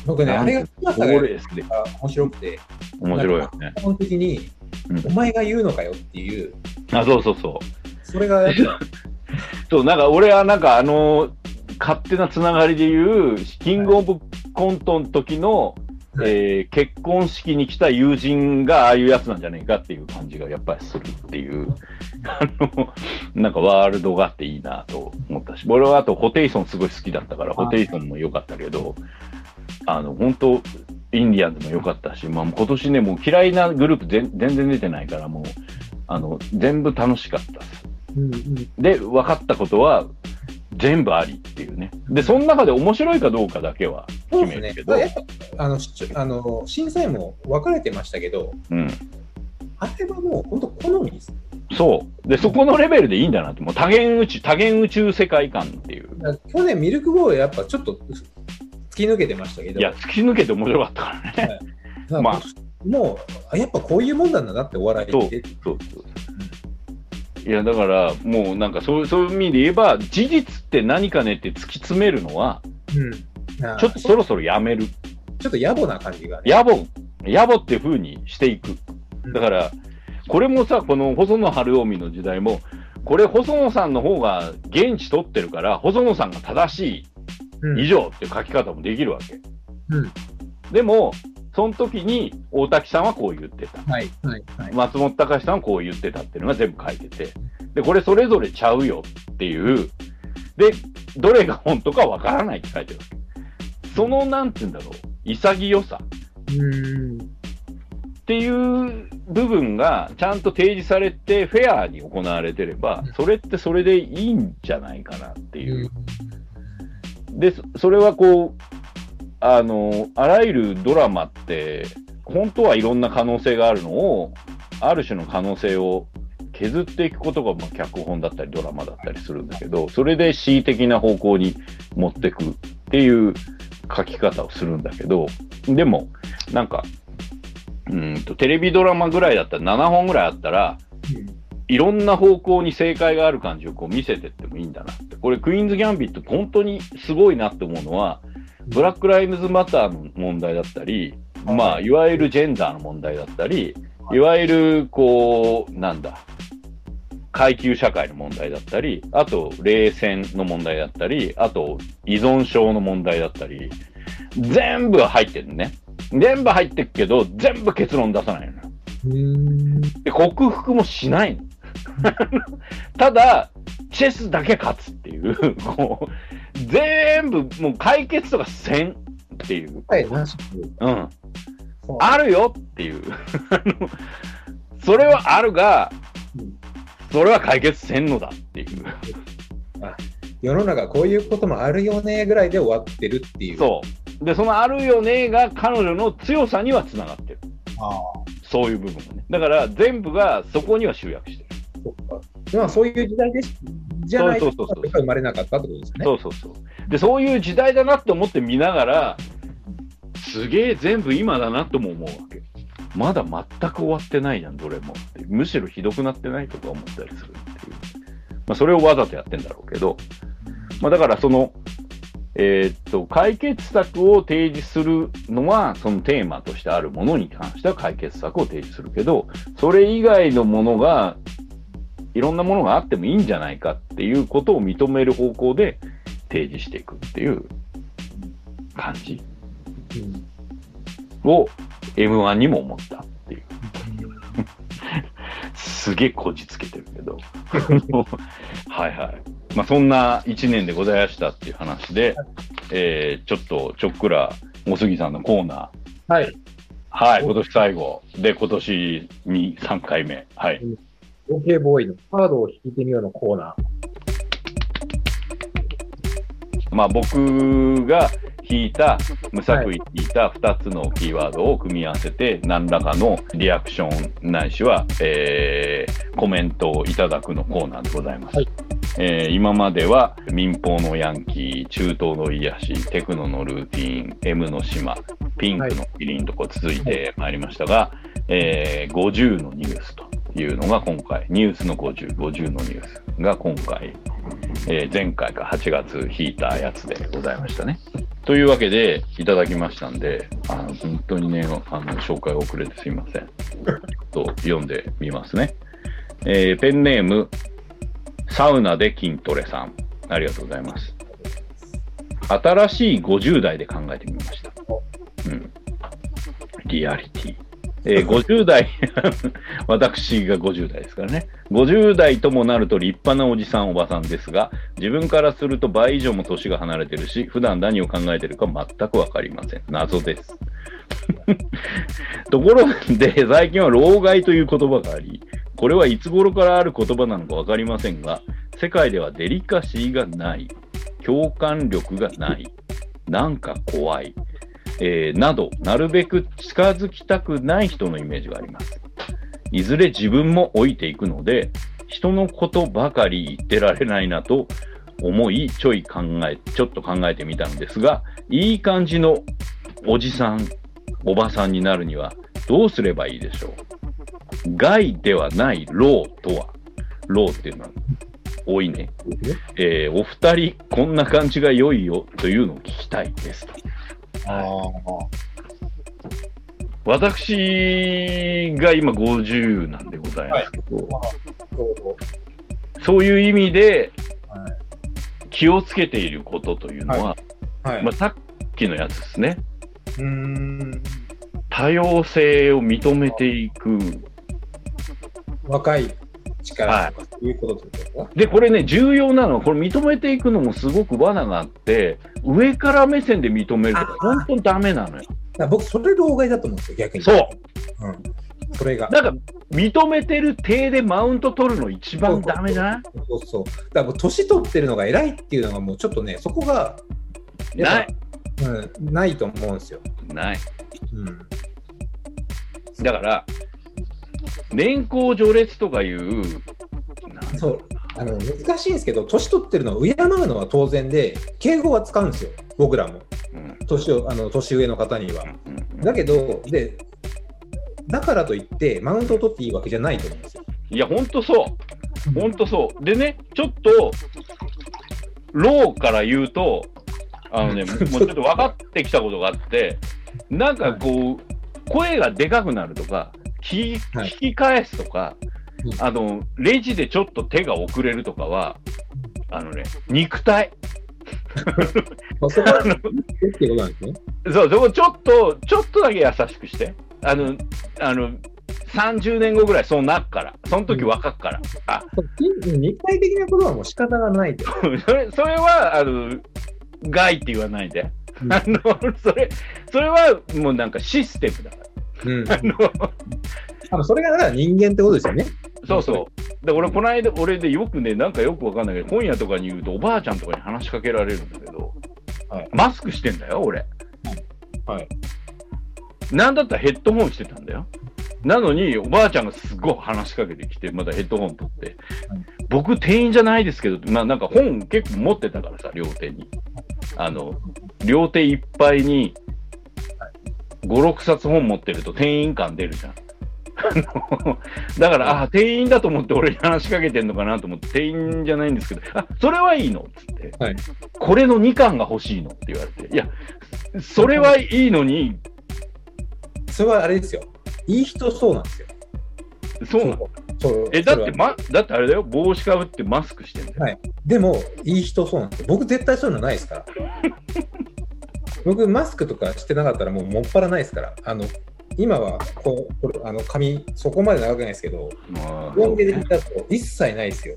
僕ね、あれがゴ島ーレースでが面白くて、面白いよね。基本的に、うん。お前が言うのかよっていう、あ、そうそうそう。それが そう、なんか俺はなんかあの、勝手なつながりで言う、キングオブコントの時の、はい。えー結婚式に来た友人がああいうやつなんじゃねえかっていう感じがやっぱりするっていう、あの、なんかワールドがあっていいなと思ったし、俺はあとホテイソンすごい好きだったから、ホテイソンも良かったけど、あの、本当インディアンズも良かったし、まあ今年ね、もう嫌いなグループ全全然出てないから、もう、あの、全部楽しかったです。うんうんで、分かったことは、全部ありっていうね。で、その中で面白いかどうかだけは決めるけ。ど、やっぱあのしあの審査員も分かれてましたけど、うん。あれはもう本当好みです。そう。で、そこのレベルでいいんだなって、もう多元宇宙、多元宇宙世界観っていう。去年ミルクボーイやっぱちょっと突き抜けてましたけど、いや、突き抜けて面白かったからね。だからまもうあやっぱこういうもんなんだなってお笑いって。そうそう。いや、だから、もうなんかそうそういう意味で言えば、事実って何かねって突き詰めるのは、うんちょっとそろそろやめる。ちょっと野暮な感じがね。野暮、野暮っていう風にしていく。だから、これもさ、この細野晴臣の時代も、これ細野さんの方が現地取ってるから、細野さんが正しうんい以上っていう書き方もできるわけ。うんでも、その時に大滝さんはこう言ってた。はいはいはい。松本隆さんはこう言ってたっていうのが全部書いてて。で、これそれぞれちゃうよっていう。で、どれが本当かわからないって書いてるわけ。その、なんて言うんだろう、潔さ。うんっていう部分がちゃんと提示されてフェアに行われてればうん、それってそれでいいんじゃないかなっていう。で、それはこう、あの、あらゆるドラマって、本当はいろんな可能性があるのを、ある種の可能性を削っていくことが、まあ、脚本だったりドラマだったりするんだけど、それで恣意的な方向に持ってくっていう書き方をするんだけど、でも、なんか、うんと、テレビドラマぐらいだったら7本ぐらいあったら、いろんな方向に正解がある感じをこう見せてってもいいんだなって。これ、クイーンズ・ギャンビット、本当にすごいなって思うのは、ブラック・ライブズ・マターの問題だったり、まあ、いわゆるジェンダーの問題だったり、いわゆる、こう、なんだ、階級社会の問題だったり、あと、冷戦の問題だったり、あと、依存症の問題だったり、全部入ってるね。全部入ってるけど、全部結論出さないので、克服もしないの。ただ、チェスだけ勝つっていう、こう、全部、もう解決とかせんっていう。はい。うん。あるよっていう。それはあるがうん、それは解決せんのだっていう。世の中こういうこともあるよねぐらいで終わってるっていう。そう。で、そのあるよねが彼女の強さにはつながってる。ああ、そういう部分がね。だから全部がそこには集約してる。そっか。まあそういう時代です。じゃないとそうそうそうそう生まれなかったってことですね。そうそうそう。で、そういう時代だなって思って見ながら、すげえ全部今だなとも思うわけ。まだ全く終わってないじゃん、どれもって。むしろひどくなってないとか思ったりするっていう。まあ、それをわざとやってんだろうけど、まあ、だからその、えーっと、解決策を提示するのは、そのテーマとしてあるものに関しては解決策を提示するけど、それ以外のものが、いろんなものがあってもいいんじゃないかっていうことを認める方向で提示していくっていう感じうんを M1 にも思ったっていう。すげえこじつけてるけど。はいはい。まあそんな1年でございましたっていう話で、えー、ちょっとちょっくらおすぎさんのコーナー。はい。はい、今年最後。で、今年に3回目。はい。OK ボーイのカードを引いてみようのコーナまあ僕が引いた、無作為に引いた2つのキーワードを組み合わせて、何らかのリアクションないしは、えーコメントをいただくのコーナーでございます。はい。えー今までは民放のヤンキー、中東の癒し、テクノのルーティーン、M の島、ピンクのキリンとこう続いてまいりましたが、えー50のニュースというのが今回、ニュースの50、50のニュースが今回、えー前回か8月引いたやつでございましたね。というわけで、いただきましたんで、あの本当にね、あの紹介遅れてすいません。と読んでみますね。えーペンネーム、サウナで筋トレさん。ありがとうございます。新しい50代で考えてみました。うん。リアリティ。えー 50代、私が50代ですからね。50代ともなると立派なおじさん、おばさんですが、自分からすると倍以上も年が離れてるし、普段何を考えてるか全くわかりません。謎です。ところで、最近は老害という言葉があり、これはいつ頃からある言葉なのかわかりませんが、世界ではデリカシーがない、共感力がない、なんか怖い、えーなど、なるべく近づきたくない人のイメージがあります。いずれ自分も老いていくので、人のことばかり言ってられないなと思い、ちょい考え、ちょっと考えてみたんですが、いい感じのおじさん、おばさんになるにはどうすればいいでしょう。害ではない老とは、老っていうのは多いね。えーお二人、こんな感じが良いよというのを聞きたいですと。あ私が今50なんでございますけど、あ、そうそういう意味ではい気をつけていることというのは、はい。まあ、さっきのやつですね。うーん。多様性を認めていく。若い力とか、いうことですかで、これね、重要なのは、これ認めていくのもすごく罠があって、上から目線で認めるとか、あー本当にダメなのよ。僕、それ老害だと思うんですよ、逆に。そう。うん。それが。だから、認めてる体でマウント取るの一番ダメじゃない？そうそう。だから年取ってるのが偉いっていうのがもうちょっとね、そこが、やないうん、ないと思うんですよ。ない。うん。だから、年功序列とかいう、なんそう。あの難しいんですけど、年取ってるのを敬うのは当然で、敬語は使うんですよ、僕らも。うん年をあの年上の方には。だけど、で、だからといって、マウントを取っていいわけじゃないと思うんですよ。いや、ほんとそう。ほんとそう。でね、ちょっと、ローから言うと、あのね、もうちょっと分かってきたことがあって、なんかこう、声がでかくなるとか、聞き返すとかう、んあの、レジでちょっと手が遅れるとかは、あのね、肉体。まあ、そこは、っていうことなんですね。そう、そこちょっと、ちょっとだけ優しくして。あの、あの、30年後ぐらいそうなっから。その時若っから。あ、肉体的なことはもう仕方がないと。それ、それは、あの、害って言わないで。うんあの、それ、それはもうなんかシステムだかうん、ら。あの、あのそれがだから人間ってことですよね。そうそう。で、俺、この間、俺でよくね、なんかよくわかんないけど、本屋とかに言うと、おばあちゃんとかに話しかけられるんだけど、はいマスクしてんだよ、俺。はい。なんだったらヘッドホンしてたんだよ。なのに、おばあちゃんがすごい話しかけてきて、またヘッドホン取って、僕、店員じゃないですけど、まあ、なんか本結構持ってたからさ、両手に。あの、両手いっぱいに、5、6冊本持ってると店員感出るじゃん。だから、あ、店員だと思って俺に話しかけてんのかなと思って、店員じゃないんですけど、あ、それはいいのっつって、はいこれの2巻が欲しいのって言われて、いや、それはいいのに、それはあれですよ。いい人そうなんですよ。そうなの？そうえ、だって、ま、だってあれだよ、帽子かぶってマスクしてんだよ。はいでも、いい人そうなんですよ。僕、絶対そういうのないですから。僕、マスクとかしてなかったら、もうもっぱらないですから。あの今はこうこれあの髪、そこまで長くないですけど、まあロン毛で見たと一切ないですよ。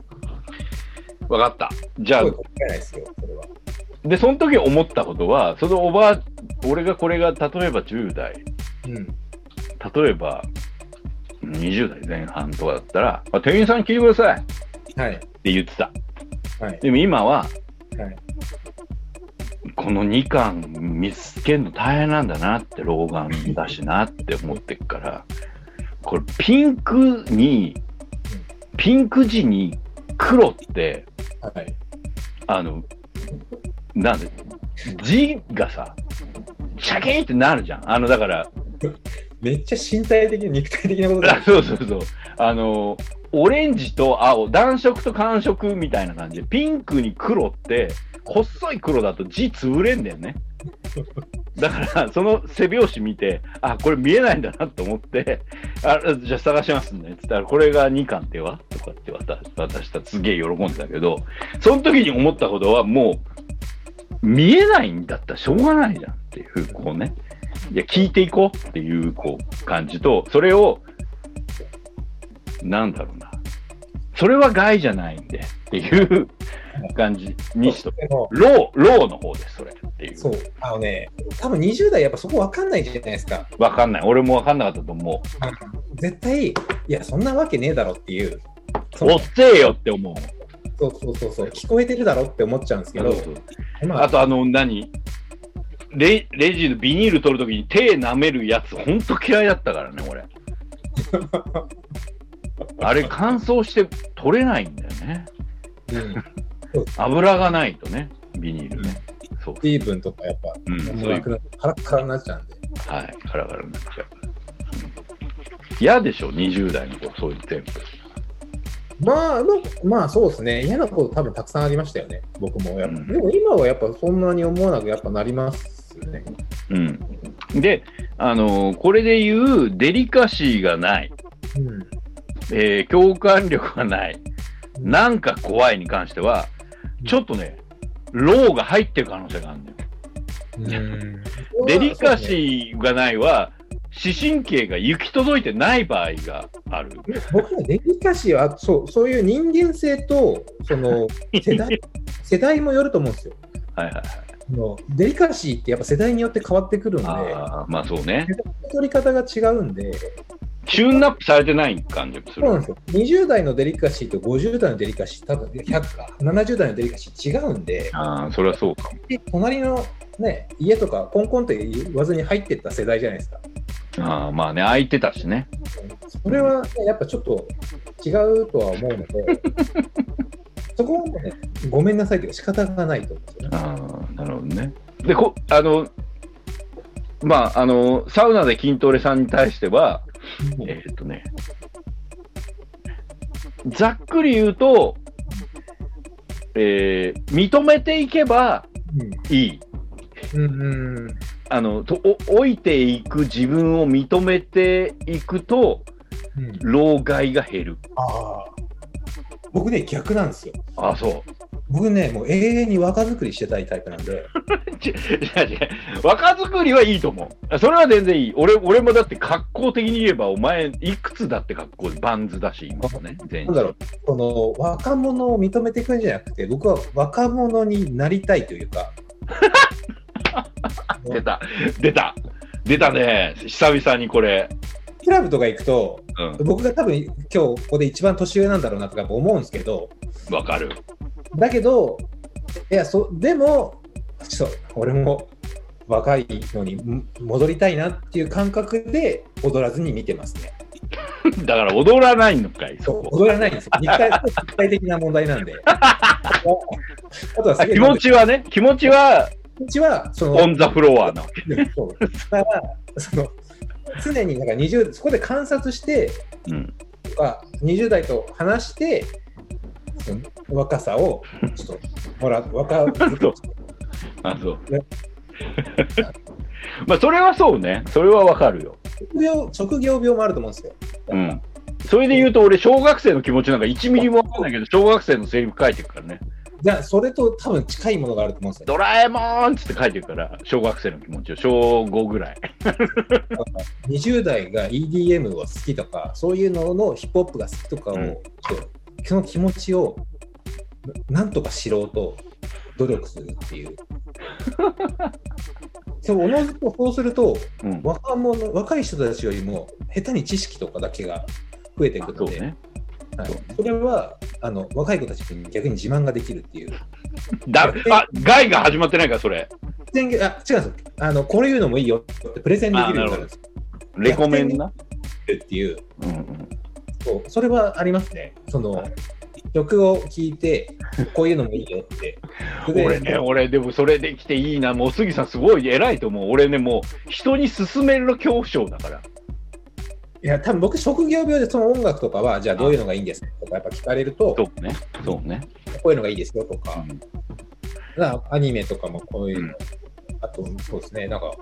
わかった。じゃあでその時思ったことは、そのおばあ、俺がこれが、例えば10代、うん。例えば20代前半とかだったら、あ店員さん聞いてくださいってはい。言ってた。はい。でも今は、はいこの2巻見つけるの大変なんだなって、老眼だしなって思ってっから、これピンクに、ピンク時に黒って、はい。あの、なんで、字がさ、シャキーンってなるじゃん。あの、だから、めっちゃ身体的、肉体的なことだあ。そうそうそう。あの、オレンジと青、暖色と寒色みたいな感じで、ピンクに黒って、細い黒だと字潰れんだよね。だから、その背表紙見て、あ、これ見えないんだなと思って、あじゃあ探しますね。つったら、これが2巻っては？とかって渡渡したすげえ喜んでたけど、その時に思ったことはもう、見えないんだったらしょうがないじゃんっていう、こうね。いや、聞いていこうっていう、こう、感じと、それを、なんだろうな。それは害じゃないんでっていう感じにしとロー、ローの方です、それっていう。そう、あのね、多分20代やっぱそこ分かんないじゃないですか。わかんない。俺もわかんなかったと思絶対、いや、そんなわけねえだろっていう。おっせえよって思う。そうそうそうそう、聞こえてるだろって思っちゃうんですけど、まあとあの、何？レレジのビニール取るときに手舐めるやつ、ほんと嫌いだったからね、俺。あれ乾燥して取れないんだよね。うん、油がないとね、ビニールね。そう。水分とかやっぱ、うん、そういうカラッカラになっちゃうんで。はい、カラカラになっちゃう。うん嫌でしょ、20代の子、そういう全部。まあ、まあまあそうですね、嫌なこと多分たくさんありましたよね、僕もやっぱ。うんでも今はやっぱそんなに思わなくやっぱなりますね。うん。で、あのーこれで言うデリカシーがない、うん。えー共感力がない、なんか怖いに関しては、ちょっとね、ローが入ってる可能性があるんだよ。うん、デリカーシーがないは、視神経が行き届いてない場合がある。僕はデリカシーはそうそういう人間性とその 世代世代もよると思うんですよ。はいはいはい。あのデリカシーってやっぱ世代によって変わってくるんで、ああ、まあそうね。取り方が違うんで、チューンナップされてない感じがする。そうなんですよ。20代のデリカシーと50代のデリカシー、多分100か、70代のデリカシー違うんで、ああ、それはそうか隣の、ね、家とかコンコンって言わずに入ってった世代じゃないですか。ああ、まあね、空いてたしね。それは、ね、やっぱちょっと違うとは思うので、そこはね、ごめんなさいというか仕方がないと思うんですよね。ああ、なるほどね。で、こあの、まあ、あの、サウナで筋トレさんに対しては、えーっ、とね、ざっくり言うと、えー認めていけばいい。うんうんうんあの、とお老いていく自分を認めていくと、うん老害が減る。僕ね、逆なんですよ。あそう。僕ね、もう永遠に若作りしてたいタイプなんで、ち 違う違う。若作りはいいと思う。それは全然いい。俺俺もだって格好的に言えば、お前、いくつだって格好バンズだし、今もね。全なんだろう、この若者を認めていくんじゃなくて、僕は若者になりたいというか、出た。出た。出たね。久々にこれ。クラブとか行くと、う僕が多分今日ここで一番年上なんだろうなとか思うんですけど、ん。わかる。だけど、いや、そでも、ちょっと俺も若いのにん戻りたいなっていう感覚で踊らずに見てますね。だから踊らないのかい、そこ。踊らないんですよ。肉体肉体的な問題なんで。あとは気持ちはね、気持ちは気持ちは、その、オンザフロアなわけ。そうだから、その、常になんか20、そこで観察して、うん。とか20代と話して、若さをちょっともらう、若そうあ、そうね。まあ、それはそうね。それはわかるよ。職業職業病もあると思うんですよ。うん。それで言うと、俺、小学生の気持ちなんか1ミリもわかんないけど、小学生のセリフ書いてるからね。じゃあ、それと多分近いものがあると思うんですよ。ドラえもんっつって書いてるから、小学生の気持ちを、小5ぐらい。20代が EDM を好きとか、そういうののヒップホップが好きとかを、うんその気持ちをななんとか知ろうと努力するっていう。そうおのずとそうすると、うん。若者若い人たちよりも下手に知識とかだけが増えていくので。はいそれはあの若い子たちに逆に自慢ができるっていう。だ、あ、害が始まってないから、それ。あ違うんですよあの。これ言うのもいいよってプレゼンできるようになるんですレコメンな。っていううんうん。そう、それはありますね。その、曲を聴いて、こういうのもいいよって。で俺ね、俺、でもそれできていいな。もう杉さん、すごい偉いと思う。俺ね、もう、人に勧めるの恐怖症だから。いや、多分僕、職業病でその音楽とかは、じゃあどういうのがいいんですかとか、やっぱ聞かれると、そうね。そうね。こういうのがいいですよとか、うんなアニメとかもこういうの、うんあと、そうですね、なんか、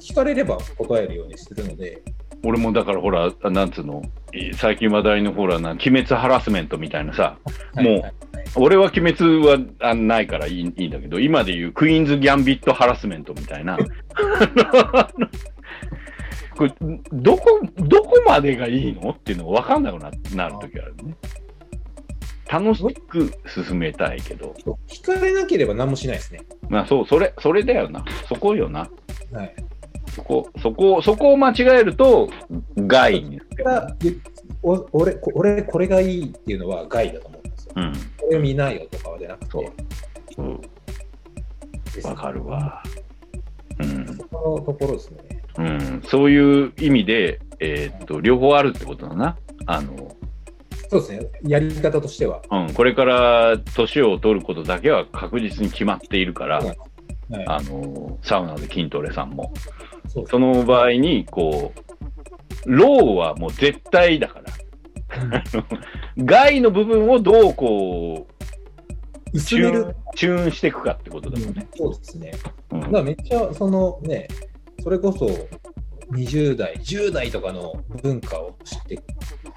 聞かれれば答えるようにするので、俺もだからほら、なんつうの、最近話題のほらな、鬼滅ハラスメントみたいなさ、もう、俺は鬼滅はあないからいいいいんだけど、今で言うクイーンズ・ギャンビット・ハラスメントみたいな。これどこ、どこまでがいいの？っていうのが分かんなくななるときあるね。楽しく進めたいけど。聞かれなければ何もしないですね。まあそう、それ、それだよな。そこよな。はい。そこ、そこ、そこを間違えると、害に。お俺、こ俺、これがいいっていうのは害だと思うんですよ。うん。これを見ないよとかはじゃなくて。そううんわかるわ。うん。そこのところですね。うん。そういう意味で、えーっと、両方あるってことだな。あの、そうですね。やり方としては。うん。これから年を取ることだけは確実に決まっているから、はいはいあの、サウナで筋トレさんも。その場合に、こう、ローはもう絶対だから。害の部分をどうこう、薄めるチューン、していくかってことだもんね。そうですね。うんだからめっちゃ、そのね、それこそ20代、10代とかの文化を知って、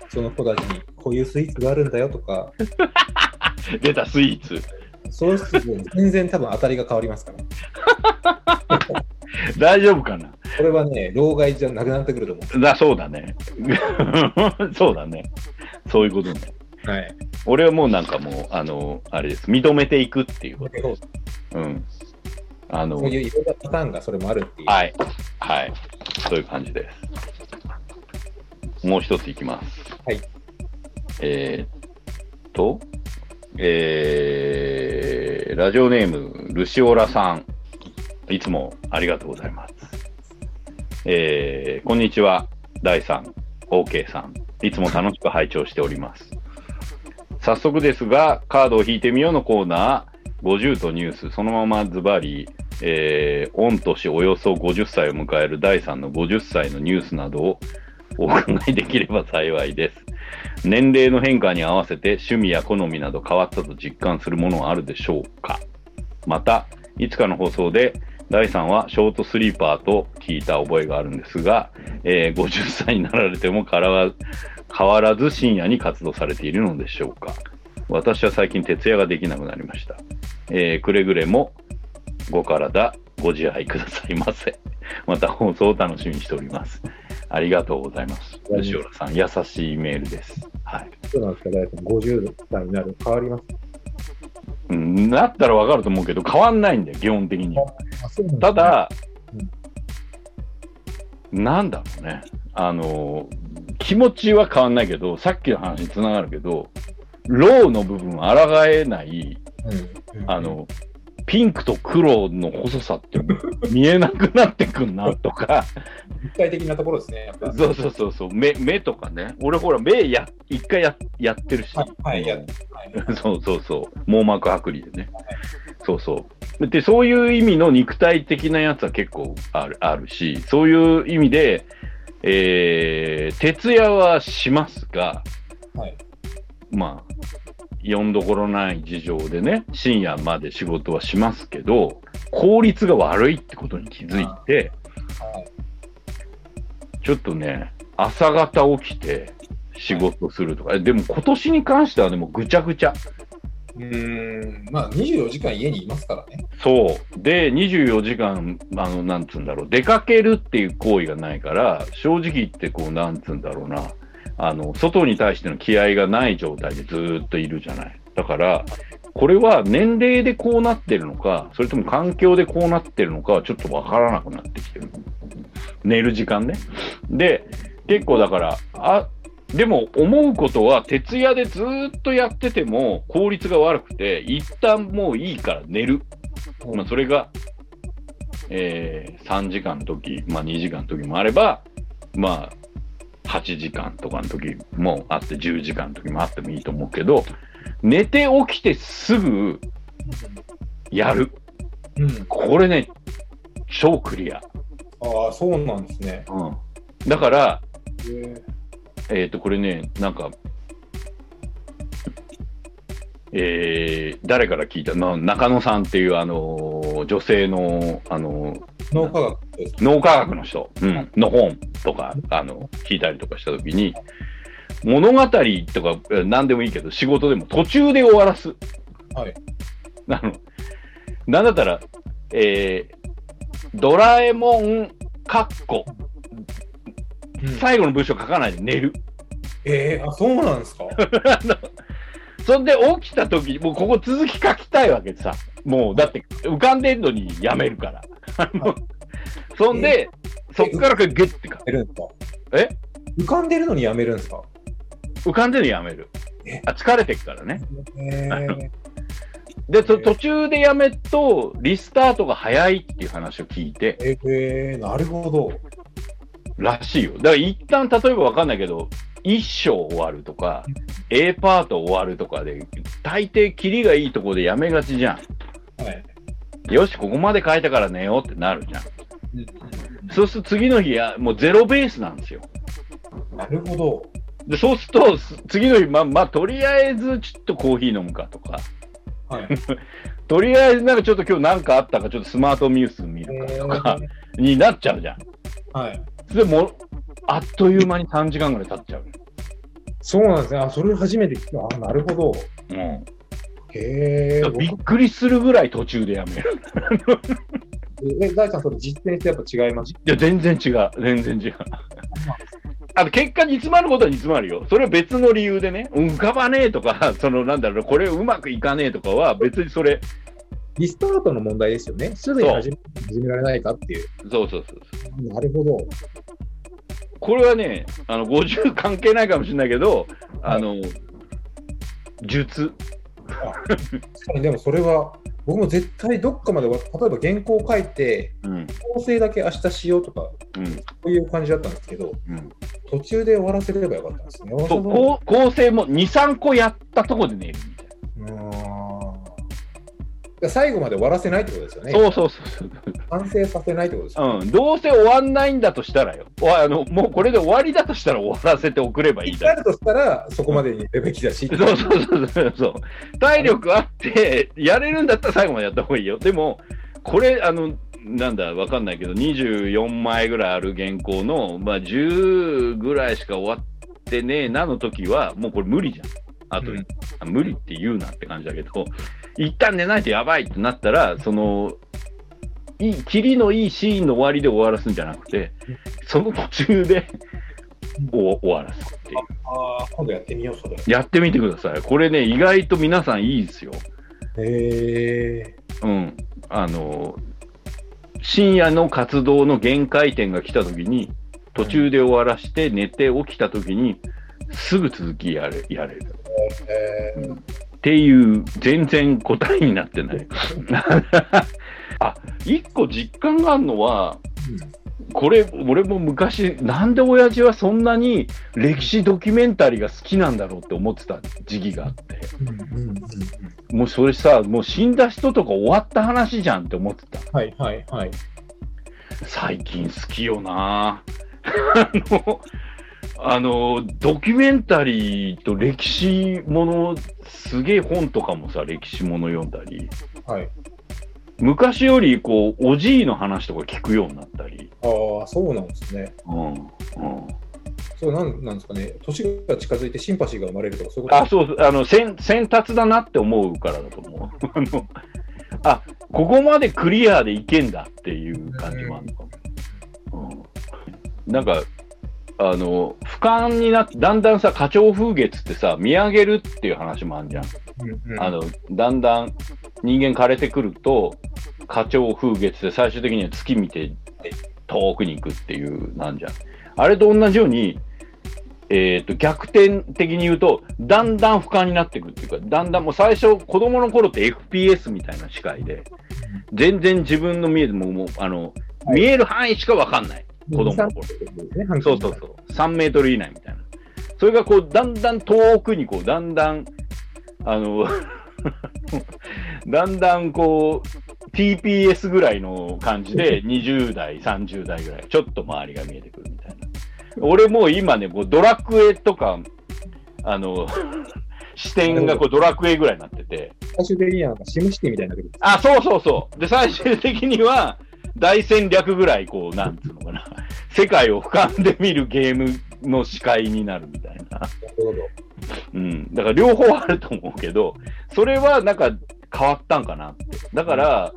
その子たちにこういうスイーツがあるんだよとか、出たスイーツ。そうすると全然多分当たりが変わりますから。大丈夫かな？これはね、老害じゃなくなってくると思だそうだね。そうだね。そういうことね。う。はい。俺はもうなんかもう、あの、あれです。認めていくっていうこと。そううん。あの、そういういろんなパターンがそれもあるっていう。はい。はい。そういう感じです。もう一ついきます。はい。えーっと、えー、ラジオネーム、ルシオラさん。いつもありがとうございます。えー、こんにちは。大さん、OK さん。いつも楽しく拝聴しております。早速ですが、カードを引いてみようのコーナー、50とニュース、そのままズバリ、えー、御年およそ50歳を迎える第3の50歳のニュースなどをお伺いできれば幸いです。年齢の変化に合わせて趣味や好みなど変わったと実感するものはあるでしょうかまた、いつかの放送で第3はショートスリーパーと聞いた覚えがあるんですが、えー50歳になられても変わらず深夜に活動されているのでしょうか私は最近徹夜ができなくなりました。えーくれぐれもご体ご自愛くださいませ。また放送を楽しみにしております。ありがとうございます。吉浦さん、優しいメールです。はい。そうなんですか、大さん、50代になる変わりますうん、なったらわかると思うけど、変わんないんだよ、基本的に。ねただうん、なんだろうね。あの、気持ちは変わんないけど、さっきの話につながるけど、ローの部分は抗えない、うんうんあの、ピンクと黒の細さって見えなくなってくんなとか、立体的なところですね、やっぱ。そうそうそうそう、目、目とかね。俺ほら、目や、一回ややってるし。はいはいやはい そうそうそう。網膜剥離でね。そうそう。で、そういう意味の肉体的なやつは結構あるあるし、そういう意味で、えー、徹夜はしますが、はいまあ、読んどころない事情でね、深夜まで仕事はしますけど、効率が悪いってことに気づいて、はいちょっとね、朝方起きて仕事するとか、えでも今年に関してはでもぐちゃぐちゃ。うーん、まあ24時間家にいますからね。そう。で、24時間、あの、なんつうんだろう、出かけるっていう行為がないから、正直言ってこう、なんつうんだろうな、あの、外に対しての気合がない状態でずっといるじゃない。だから、これは年齢でこうなってるのか、それとも環境でこうなってるのかはちょっとわからなくなってきてる。寝る時間ね。で、結構だから、あ、でも思うことは徹夜でずっとやってても効率が悪くて、一旦もういいから寝る。まあ、それが、えー3時間の時、まあ、2時間の時もあれば、まあ、8時間とかの時もあって、10時間の時もあってもいいと思うけど、寝て起きてすぐやる。うん。これね、超クリア。ああ、そうなんですね。うん。だから、へえっ、と、これね、なんか、えー誰から聞いた？な中野さんっていう、あのー女性の、あのー脳科学脳科学の人、うん、の本とか、あの、聞いたりとかしたときに、物語とか、え何でもいいけど、仕事でも途中で終わらす。はい。あの、なんだったら、えー、ドラえもん、かっこ、最後の文章書かないで寝る。えー、あ、そうなんですか？そんで起きた時に、もうここ続き書きたいわけでさ。もう、だって浮かんでんのにやめるから。そんで、そっからグッて書く。やめるんですか？え？浮かんでるのにやめるんですか？浮かんでるのやめるえ？あ、疲れてくからね。えー、で、途中でやめると、リスタートが早いっていう話を聞いて、えー、なるほど。らしいよ。だから一旦、例えばわかんないけど、一章終わるとか、A パート終わるとかで、大抵キリがいいとこでやめがちじゃはい。ん。よし、ここまで書いたから寝ようってなるじゃん。そうすると次の日や、もうゼロベースなんですよ。なるほど。で、そうすると、す次の日、まあ、まあ、とりあえずちょっとコーヒー飲むかとか、はい。とりあえずなんかちょっと今日なんかあったか、ちょっとスマートニュース見るかとか、になっちゃうじゃん。はい。でもう、あっという間に3時間ぐらい経っちゃう。そうなんですね。あ、それ初めて聞いた。あ、なるほど。うん。へえ。びっくりするぐらい途中でやめる。え、大さん、それ実践してやっぱ違います？いや、全然違う。全然違う。あの、結果煮詰まることは煮詰まるよ。それは別の理由でね、うん浮かばねえとか、その、なんだろう、これうまくいかねえとかは、別にそれ、リスタートの問題ですよね。すぐに始められないかっていうそうそうそう。なるほど。これはね、あの、50関係ないかもしれないけど、あの、術。でもそれは、僕も絶対どっかまでは、例えば原稿を書いて、うん。構成だけ明日しようとか、うん。そういう感じだったんですけど、うん。途中で終わらせればよかったんですね。構成も2、3個やったとこで寝るみたいな。最後まで終わらせないってことですよね。そうそうそう。完成させないってことですよね。うん。どうせ終わんないんだとしたらよ。おあの、もうこれで終わりだとしたら終わらせておくればいいだろ。としたら、そこまでにいるべきだし。そうそうそうそうそう。体力あって、やれるんだったら最後までやった方がいいよ。でも、これ、あの、なんだ、わかんないけど、24枚ぐらいある原稿の、まあ、10ぐらいしか終わってねえなの時は、もうこれ無理じゃん。あと、うんあ無理って言うなって感じだけど、一旦寝ないとやばいってなったら、その、いい、キリのいいシーンの終わりで終わらすんじゃなくて、その途中でお終わらすっていう。ああ、今度やってみよう、それ。やってみてください。これね、意外と皆さんいいですよ。へえ。うん。あの、深夜の活動の限界点が来た時に、途中で終わらして寝て起きた時に、すぐ続きやれやれる。えーっていう、全然答えになってない。あ、一個実感があるのは、これ、俺も昔、なんで親父はそんなに歴史ドキュメンタリーが好きなんだろうって思ってた時期があって。もうそれさ、もう死んだ人とか終わった話じゃんって思ってた。はいはいはい。最近好きよなあの、あの、ドキュメンタリーと歴史もの、すげえ本とかもさ、歴史もの読んだり、はい。昔よりこう、おじいの話とか聞くようになったり、ああ、そうなんですね。うん、うん。そうなんなんですかね？年が近づいてシンパシーが生まれるとか、そういうこと？あ、そう、あの、先、先達だなって思うからだと思う。あの、あ、ここまでクリアでいけんだっていう感じもあるのかも。うん。なんか、あの、俯瞰になって、だんだんさ、花鳥風月ってさ、見上げるっていう話もあるじゃん。うんうんあの、だんだん人間枯れてくると、花鳥風月で最終的には月見て遠くに行くっていう、なんじゃん。あれと同じように、えっ、と、逆転的に言うと、だんだん俯瞰になっていくっていうか、だんだんもう最初、子供の頃って FPS みたいな視界で、全然自分の見えても、もう、あの、見える範囲しかわかんない。子供の頃。ね、そうそうそう。3メートル以内みたいな。それがこう、だんだん遠くにこう、だんだん、あの、だんだんこう、TPS ぐらいの感じで、20代、30代ぐらい、ちょっと周りが見えてくるみたいな。俺もう今ね、こうドラクエとか、あの、視点がこうドラクエぐらいになってて、最終的にはシムシティみたいになってくる。あ、そうそうそう。で、最終的には、大戦略ぐらい、こう、なんつうのかな、世界を俯瞰で見るゲームの視界になるみたいな。なるほど。うん。だから両方あると思うけど、それはなんか変わったんかなって。だから、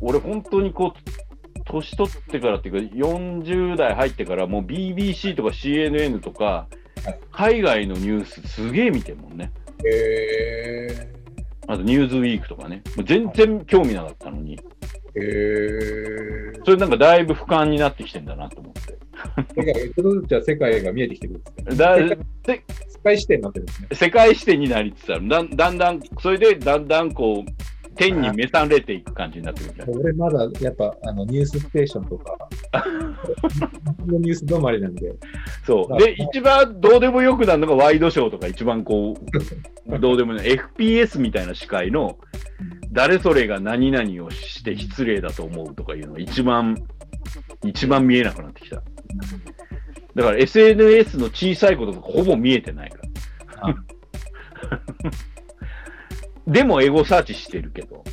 俺本当にこう、年取ってからっていうか、40代入ってから、もう BBC とか CNN とかはい、海外のニュースすげえ見てるもんね。へえあとニューズウィークとかね。もう全然興味なかったのに、ー。へえ。それなんかだいぶ俯瞰になってきてんだなと思って。世界、ちょっとずつじゃあ世界が見えてきてくるんですね。だ世界視点になってるんですね。世界視点になりつつある。だんだん、それでだんだんこう、天に召されていく感じになってくる。俺まだやっぱあのニュースステーションとか、ニュース止まりなんで、そう。で、一番どうでもよくなるのがワイドショーとか一番こう、どうでもない FPS みたいな司会の、誰それが何々をして失礼だと思うとかいうのが一番、一番見えなくなってきた。だから SNS の小さいこととかほぼ見えてないから。でもエゴサーチしてるけど。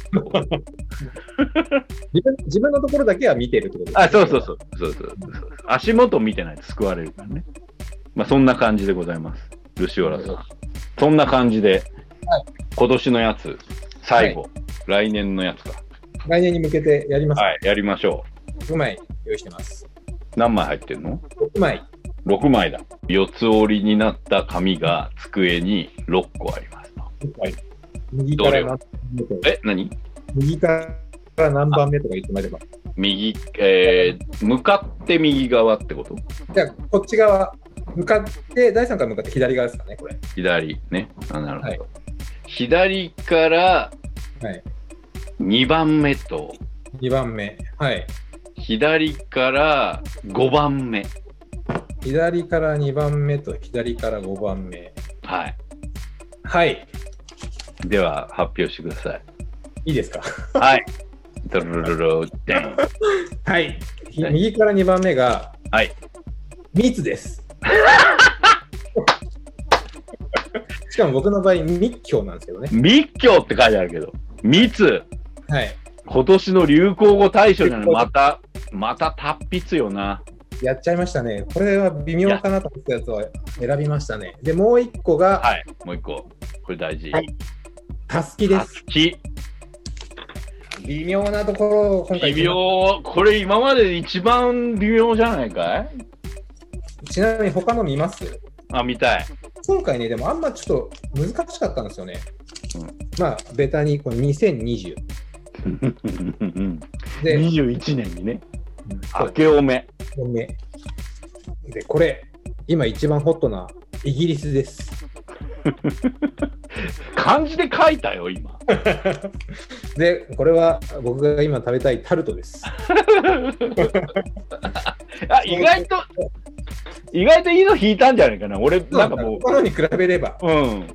自 分自分のところだけは見てるってことです、ね。あ、そうそうそう。そうそうそう足元見てないと救われるからね。まあそんな感じでございます。ルシオラさん。そんな感じで、今年のやつ、最後、来年のやつか。来年に向けてやります。はい、やりましょ6枚用意してます。う。何枚入ってんの？6枚。?6 枚だ。四つ折りになった紙が机に6個ありますと。はい、右から何番目とえ、何？右から何番目とか言ってもらえれば。右、えー、向かって右側ってこと？じゃあ、こっち側、向かって、第3から向かって左側ですかね、これ。左ね。あ、なるほど。はい左からはい。2番目と、2番目。はい。左から5番目。左から2番目と左から5番目。はい。はい。では、発表してください。いいですか？はい。ドロロロロデン。はい。ひはい右から2番目が、はい。密です。しかも僕の場合、密教なんですけどね。密教って書いてあるけど、密。はい。今年の流行語大賞ないまた、また達筆よな。やっちゃいましたね。これは微妙かなと思ったやつを選びましたね。で、もう一個が、はい。もう一個。これ大事。はいたすきです。微妙なところを今回微妙。これ今までで一番微妙じゃないかい？ちなみに他の見ます？あ、見たい。今回ね、でもあんまちょっと難しかったんですよね。うんまあ、ベタにこの2020。で、21年にね、明けおめ。本目。で、これ、今一番ホットなイギリスです。漢字で書いたよ、今。で、これは僕が今食べたいタルトです。あ、意外と、意外といいの引いたんじゃないかな。俺、なんかもう、他のに比べれば。うん。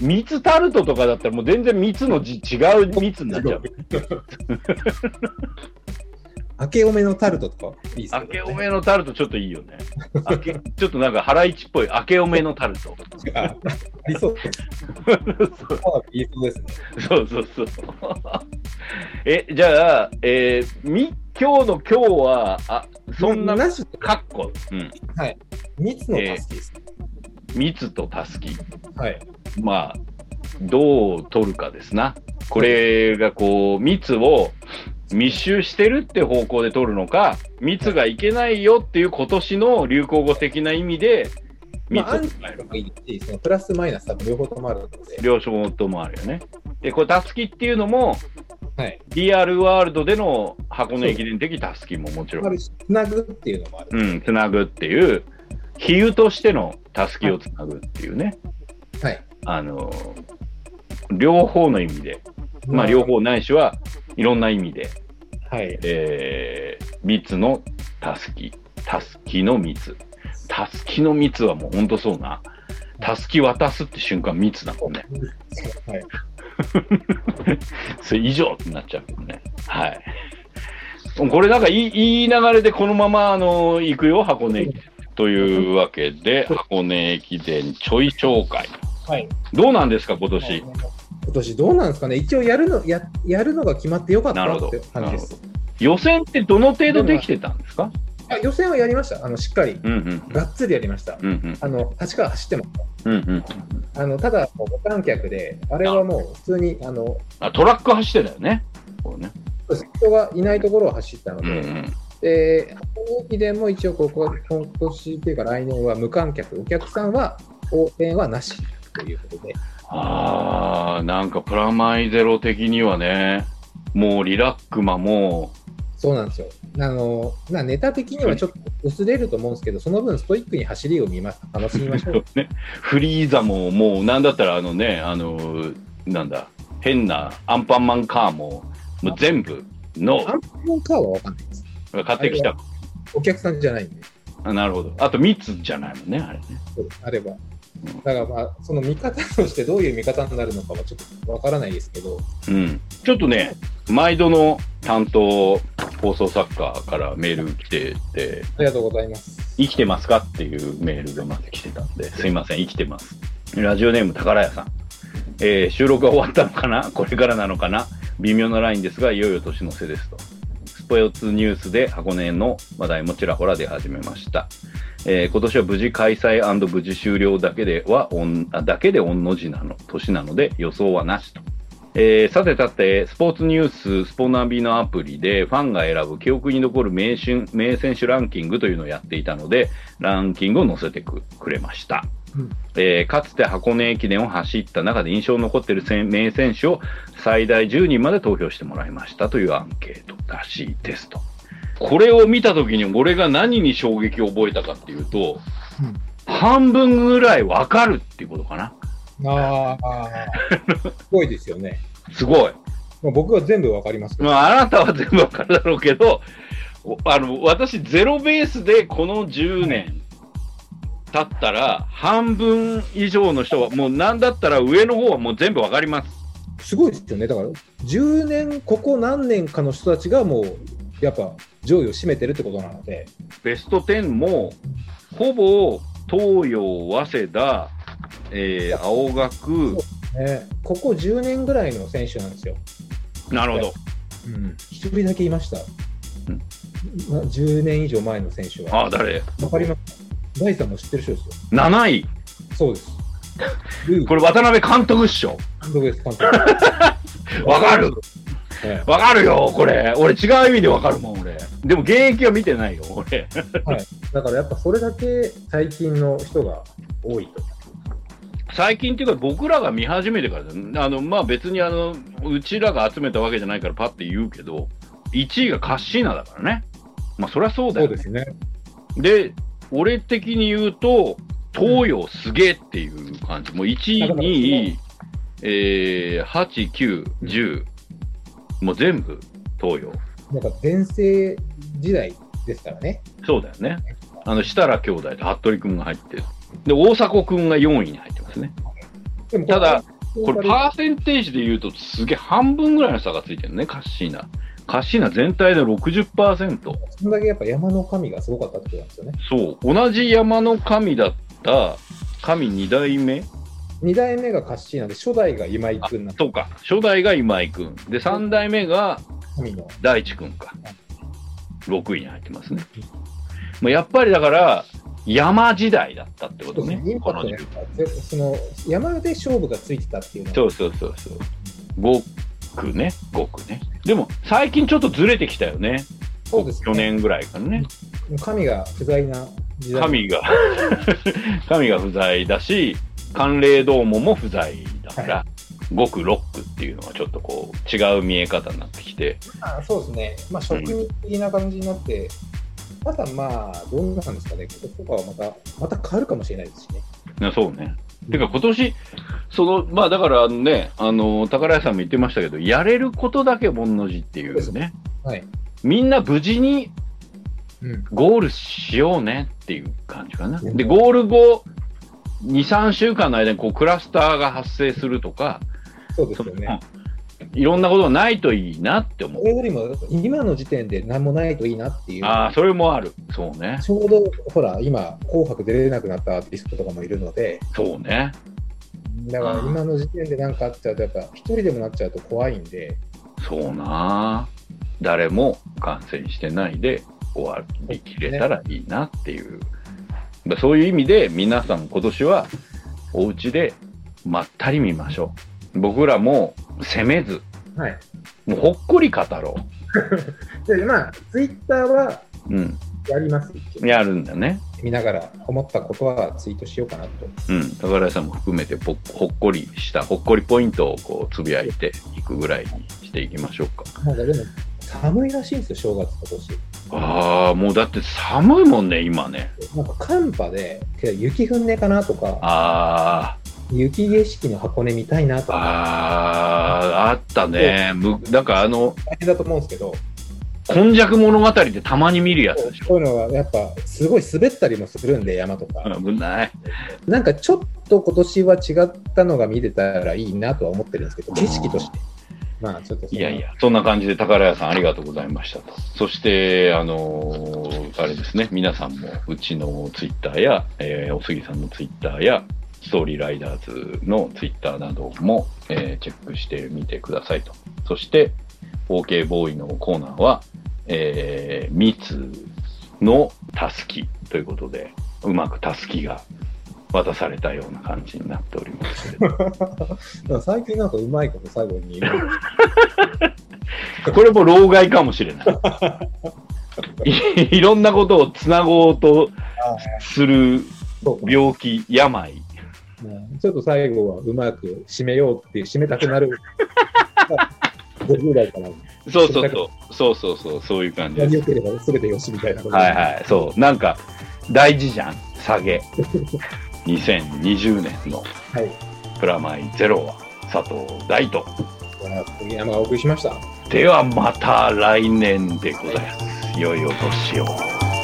蜜タルトとかだったらもう全然蜜の字違う蜜になっちゃう。明けおめのタルトとかいいですよね明けおめのタルトちょっといいよね。明けちょっとなんかハライチっぽい明けおめのタルト。あありそうです。そうあ言いそうですね。そうそうそう。え、じゃあ、えー、み、今日の今日は、あ、そんな、なしかっこ、うん。蜜のタスキです。蜜とたすき。はい。まあ、どう取るかですな。これがこう、蜜を密集してるって方向で取るのか、蜜がいけないよっていう今年の流行語的な意味で、蜜まあ、アンを使えるチとかいいし、そのプラスマイナス多分両方ともあるので。両方ともあるよね。で、これ、たすきっていうのも、はい。リアルワールドでの箱根駅伝的たすきももちろん、つなぐっていうのもある。うん、つなぐっていう、比喩としてのたすきをつなぐっていうね、はい。あの両方の意味で、まあ、両。方ないしはいろんな意味で、はい。えー、蜜のたすき、たすきの蜜。たすきの蜜はもうほんとそうな。たすき渡すって瞬間蜜だもんね。はい。それ以上ってなっちゃうけどね。はい。これなんかいいいい流れでこのままあの行くよ、箱根駅伝。というわけで、箱根駅伝ちょい紹介。はい。どうなんですか、今年？今年どうなんですかね？一応やるの、や、やるのが決まってよかったって感じです。予選ってどの程度できてたんですか？あ予選はやりました。あの、しっかり、うんうん。がっつりやりました。うんうん。あの、8から走ってました。うんうん。あの、ただ、無観客で、あれはもう普通に、あの、あ、トラック走ってたよね。こうね。人がいないところを走ったのうんで、うん。で、箱根駅伝も一応ここ、今年っていうか来年は無観客、お客さんは応援はなしということで、ああ、なんかプラマイゼロ的にはね、もうリラックマも、そうなんですよ。あの、まあ、ネタ的にはちょっと薄れると思うんですけど、その分ストイックに走りを見ま楽しみましょう。ね、フリーザももうなんだったらあのね、あの、なんだ、変なアンパンマンカーも、もう全部のアンパンマンカーはわかんないです。買ってきた。お客さんじゃないんで、あなるほど。あと密じゃないもんね、あれね。そうあれば。だからまあ、その見方としてどういう見方になるのかはちょっとわからないですけど、うん。ちょっとね、毎度の担当放送作家からメール来てて、ありがとうございます。生きてますかっていうメールがまず来てたんで、すいません、生きてます。ラジオネーム宝屋さん。えー収録が終わったのかな？これからなのかな？微妙なラインですが、いよいよ年の瀬ですと。スポーツニュースで箱根の話題もちらほら出始めました。えー今年は無事開催無事終了だけでは、おんあだけで御の字なの、年なので予想はなしと。えーさてさて、スポーツニュース、スポナビのアプリでファンが選ぶ記憶に残る名選名選手ランキングというのをやっていたので、ランキングを載せてくくれました。うんえーかつて箱根駅伝を走った中で印象に残っている選名選手を最大10人まで投票してもらいましたというアンケートらしいですと。これを見たときに俺が何に衝撃を覚えたかっていうと、うん半分ぐらいわかるっていうことかな。ああ、すごいですよね。すごい。まあ、僕は全部わかりますけど、まあ、あなたは全部わかるだろうけど、おあの、私、ゼロベースでこの10年経ったら、半分以上の人は、もうなんだったら上の方はもう全部わかります。すごいですよね。だから、10年、ここ何年かの人たちがもう、やっぱ上位を占めてるってことなので、ベスト10も、ほぼ、東洋、早稲田、えー、青学、ね、ここ10年ぐらいの選手なんですよ。なるほど。うん、一人だけいました。うんまあ、10年以上前の選手は。ああ、誰？わかります？大さんも知ってる人ですよ。?7 位。そうです。これ渡辺監督っしょ。監督です、監督。わかるえ わかるよ、これ。俺違う意味でわかるもん、俺。でも現役は見てないよ、俺。えだからやっぱそれだけ最近の人が多いと。最近っていうか僕らが見始めてからあの、まあ別にあの、うちらが集めたわけじゃないからパッて言うけど、1位がカッシーナだからね。まあそりゃそうだよ、ね。そうですね。で、俺的に言うと、東洋すげえっていう感じ。もう1位、だから2位、えー、8、9、10、もう全部東洋。なんか全盛時代ですからね。そうだよね。あの、設楽兄弟と服部君が入ってる。で、大迫君が4位に入ってますね。でもただ、ここれパーセンテージで言うとすげえ半分ぐらいの差がついてるね、カッシーナ。カッシーナ全体で60%。そんだけやっぱ山の神がすごかったってことなんですよね。そう。同じ山の神だった神2代目2代目がカッシーナで、初代が今井君なんでとか、初代が今井君。で、3代目が。大地君か。6位に入ってますね。もうやっぱりだから、山時代だったってことね。その山で勝負がついてたっていうのはそうそうそうそう。5区ね、5区ね。でも、最近ちょっとずれてきたよね。そうですね去年ぐらいからね。神が不在な時代神が、神が不在だし、寒冷ドームも不在だから、5区、6区っていうのはちょっとこう、違う見え方になってきて、あそうですね、まあ、職人的な感じになって、ただまあ、どうなんですかね、今年とかはまた、また変わるかもしれないですしね。なそうね。てか今年、その、まあだからあのね、あの、宝屋さんも言ってましたけど、やれることだけ盆の字っていうね、はい。みんな無事にうん。ゴールしようねっていう感じかな。うんで、ゴール後、2、3週間の間にこうクラスターが発生するとか、そうですよね。いろんなことがないといいなって思うそ。れよりも、今の時点で何もないといいなっていう。ああ、それもある。そうね。ちょうど、ほら、今、紅白出れなくなったアーティストとかもいるので、そうね。だから今の時点で何かあっちゃうと、やっぱ、一人でもなっちゃうと怖いんで、そうな。誰も感染してないで終わりきれたらいいなっていう。だそういう意味で皆さん今年はお家でまったり見ましょう。僕らも責めず、はい。もうほっこり語ろ で、まあ、ツイッターはう。うん。やります。やるんだね。見ながら思ったことはツイートしようかなと。うん。宝井さんも含めてぽほっこりした、ほっこりポイントをこうつぶやいていくぐらいにしていきましょうか。なんかでも、寒いらしいんですよ、正月今年。ああ、もうだって寒いもんね、今ね。なんか寒波で、雪降んねえかなとか、あ雪景色の箱根見たいなとあ、か、ああ、あったね。むなんかあの、大変だと思うんですけど、今昔物語でたまに見るやつでしょ。そういうのはやっぱすごい滑ったりもするんで、山とか。危ない。なんかちょっと今年は違ったのが見れたらいいなとは思ってるんですけど、景色として。まあちょっといやいや、そんな感じで宝屋さんありがとうございましたと。そして、あのーあれですね、皆さんもうちのツイッターや、えーおすぎさんのツイッターや、ストーリーライダーズのツイッターなども、えーチェックしてみてくださいと。そして、OK ボーイのコーナーは、えー、ミツのたすきということで、うまくたすきが渡されたような感じになっておりますけど。最近なんかうまいこと最後に。これも老害かもしれない。い いろんなことをつなごうとする病気、病。うんちょっと最後はうまく締めようっていう、締めたくなる。50代からそうそうそう。そうそうそう。そういう感じです。やりよければ全てよしみたいなこと。はいはい。そう。なんか、大事じゃん。下げ。2020年のはい。プラマイゼロは佐藤大と。山がお送りしました。ではまた来年でございます。良いお年を。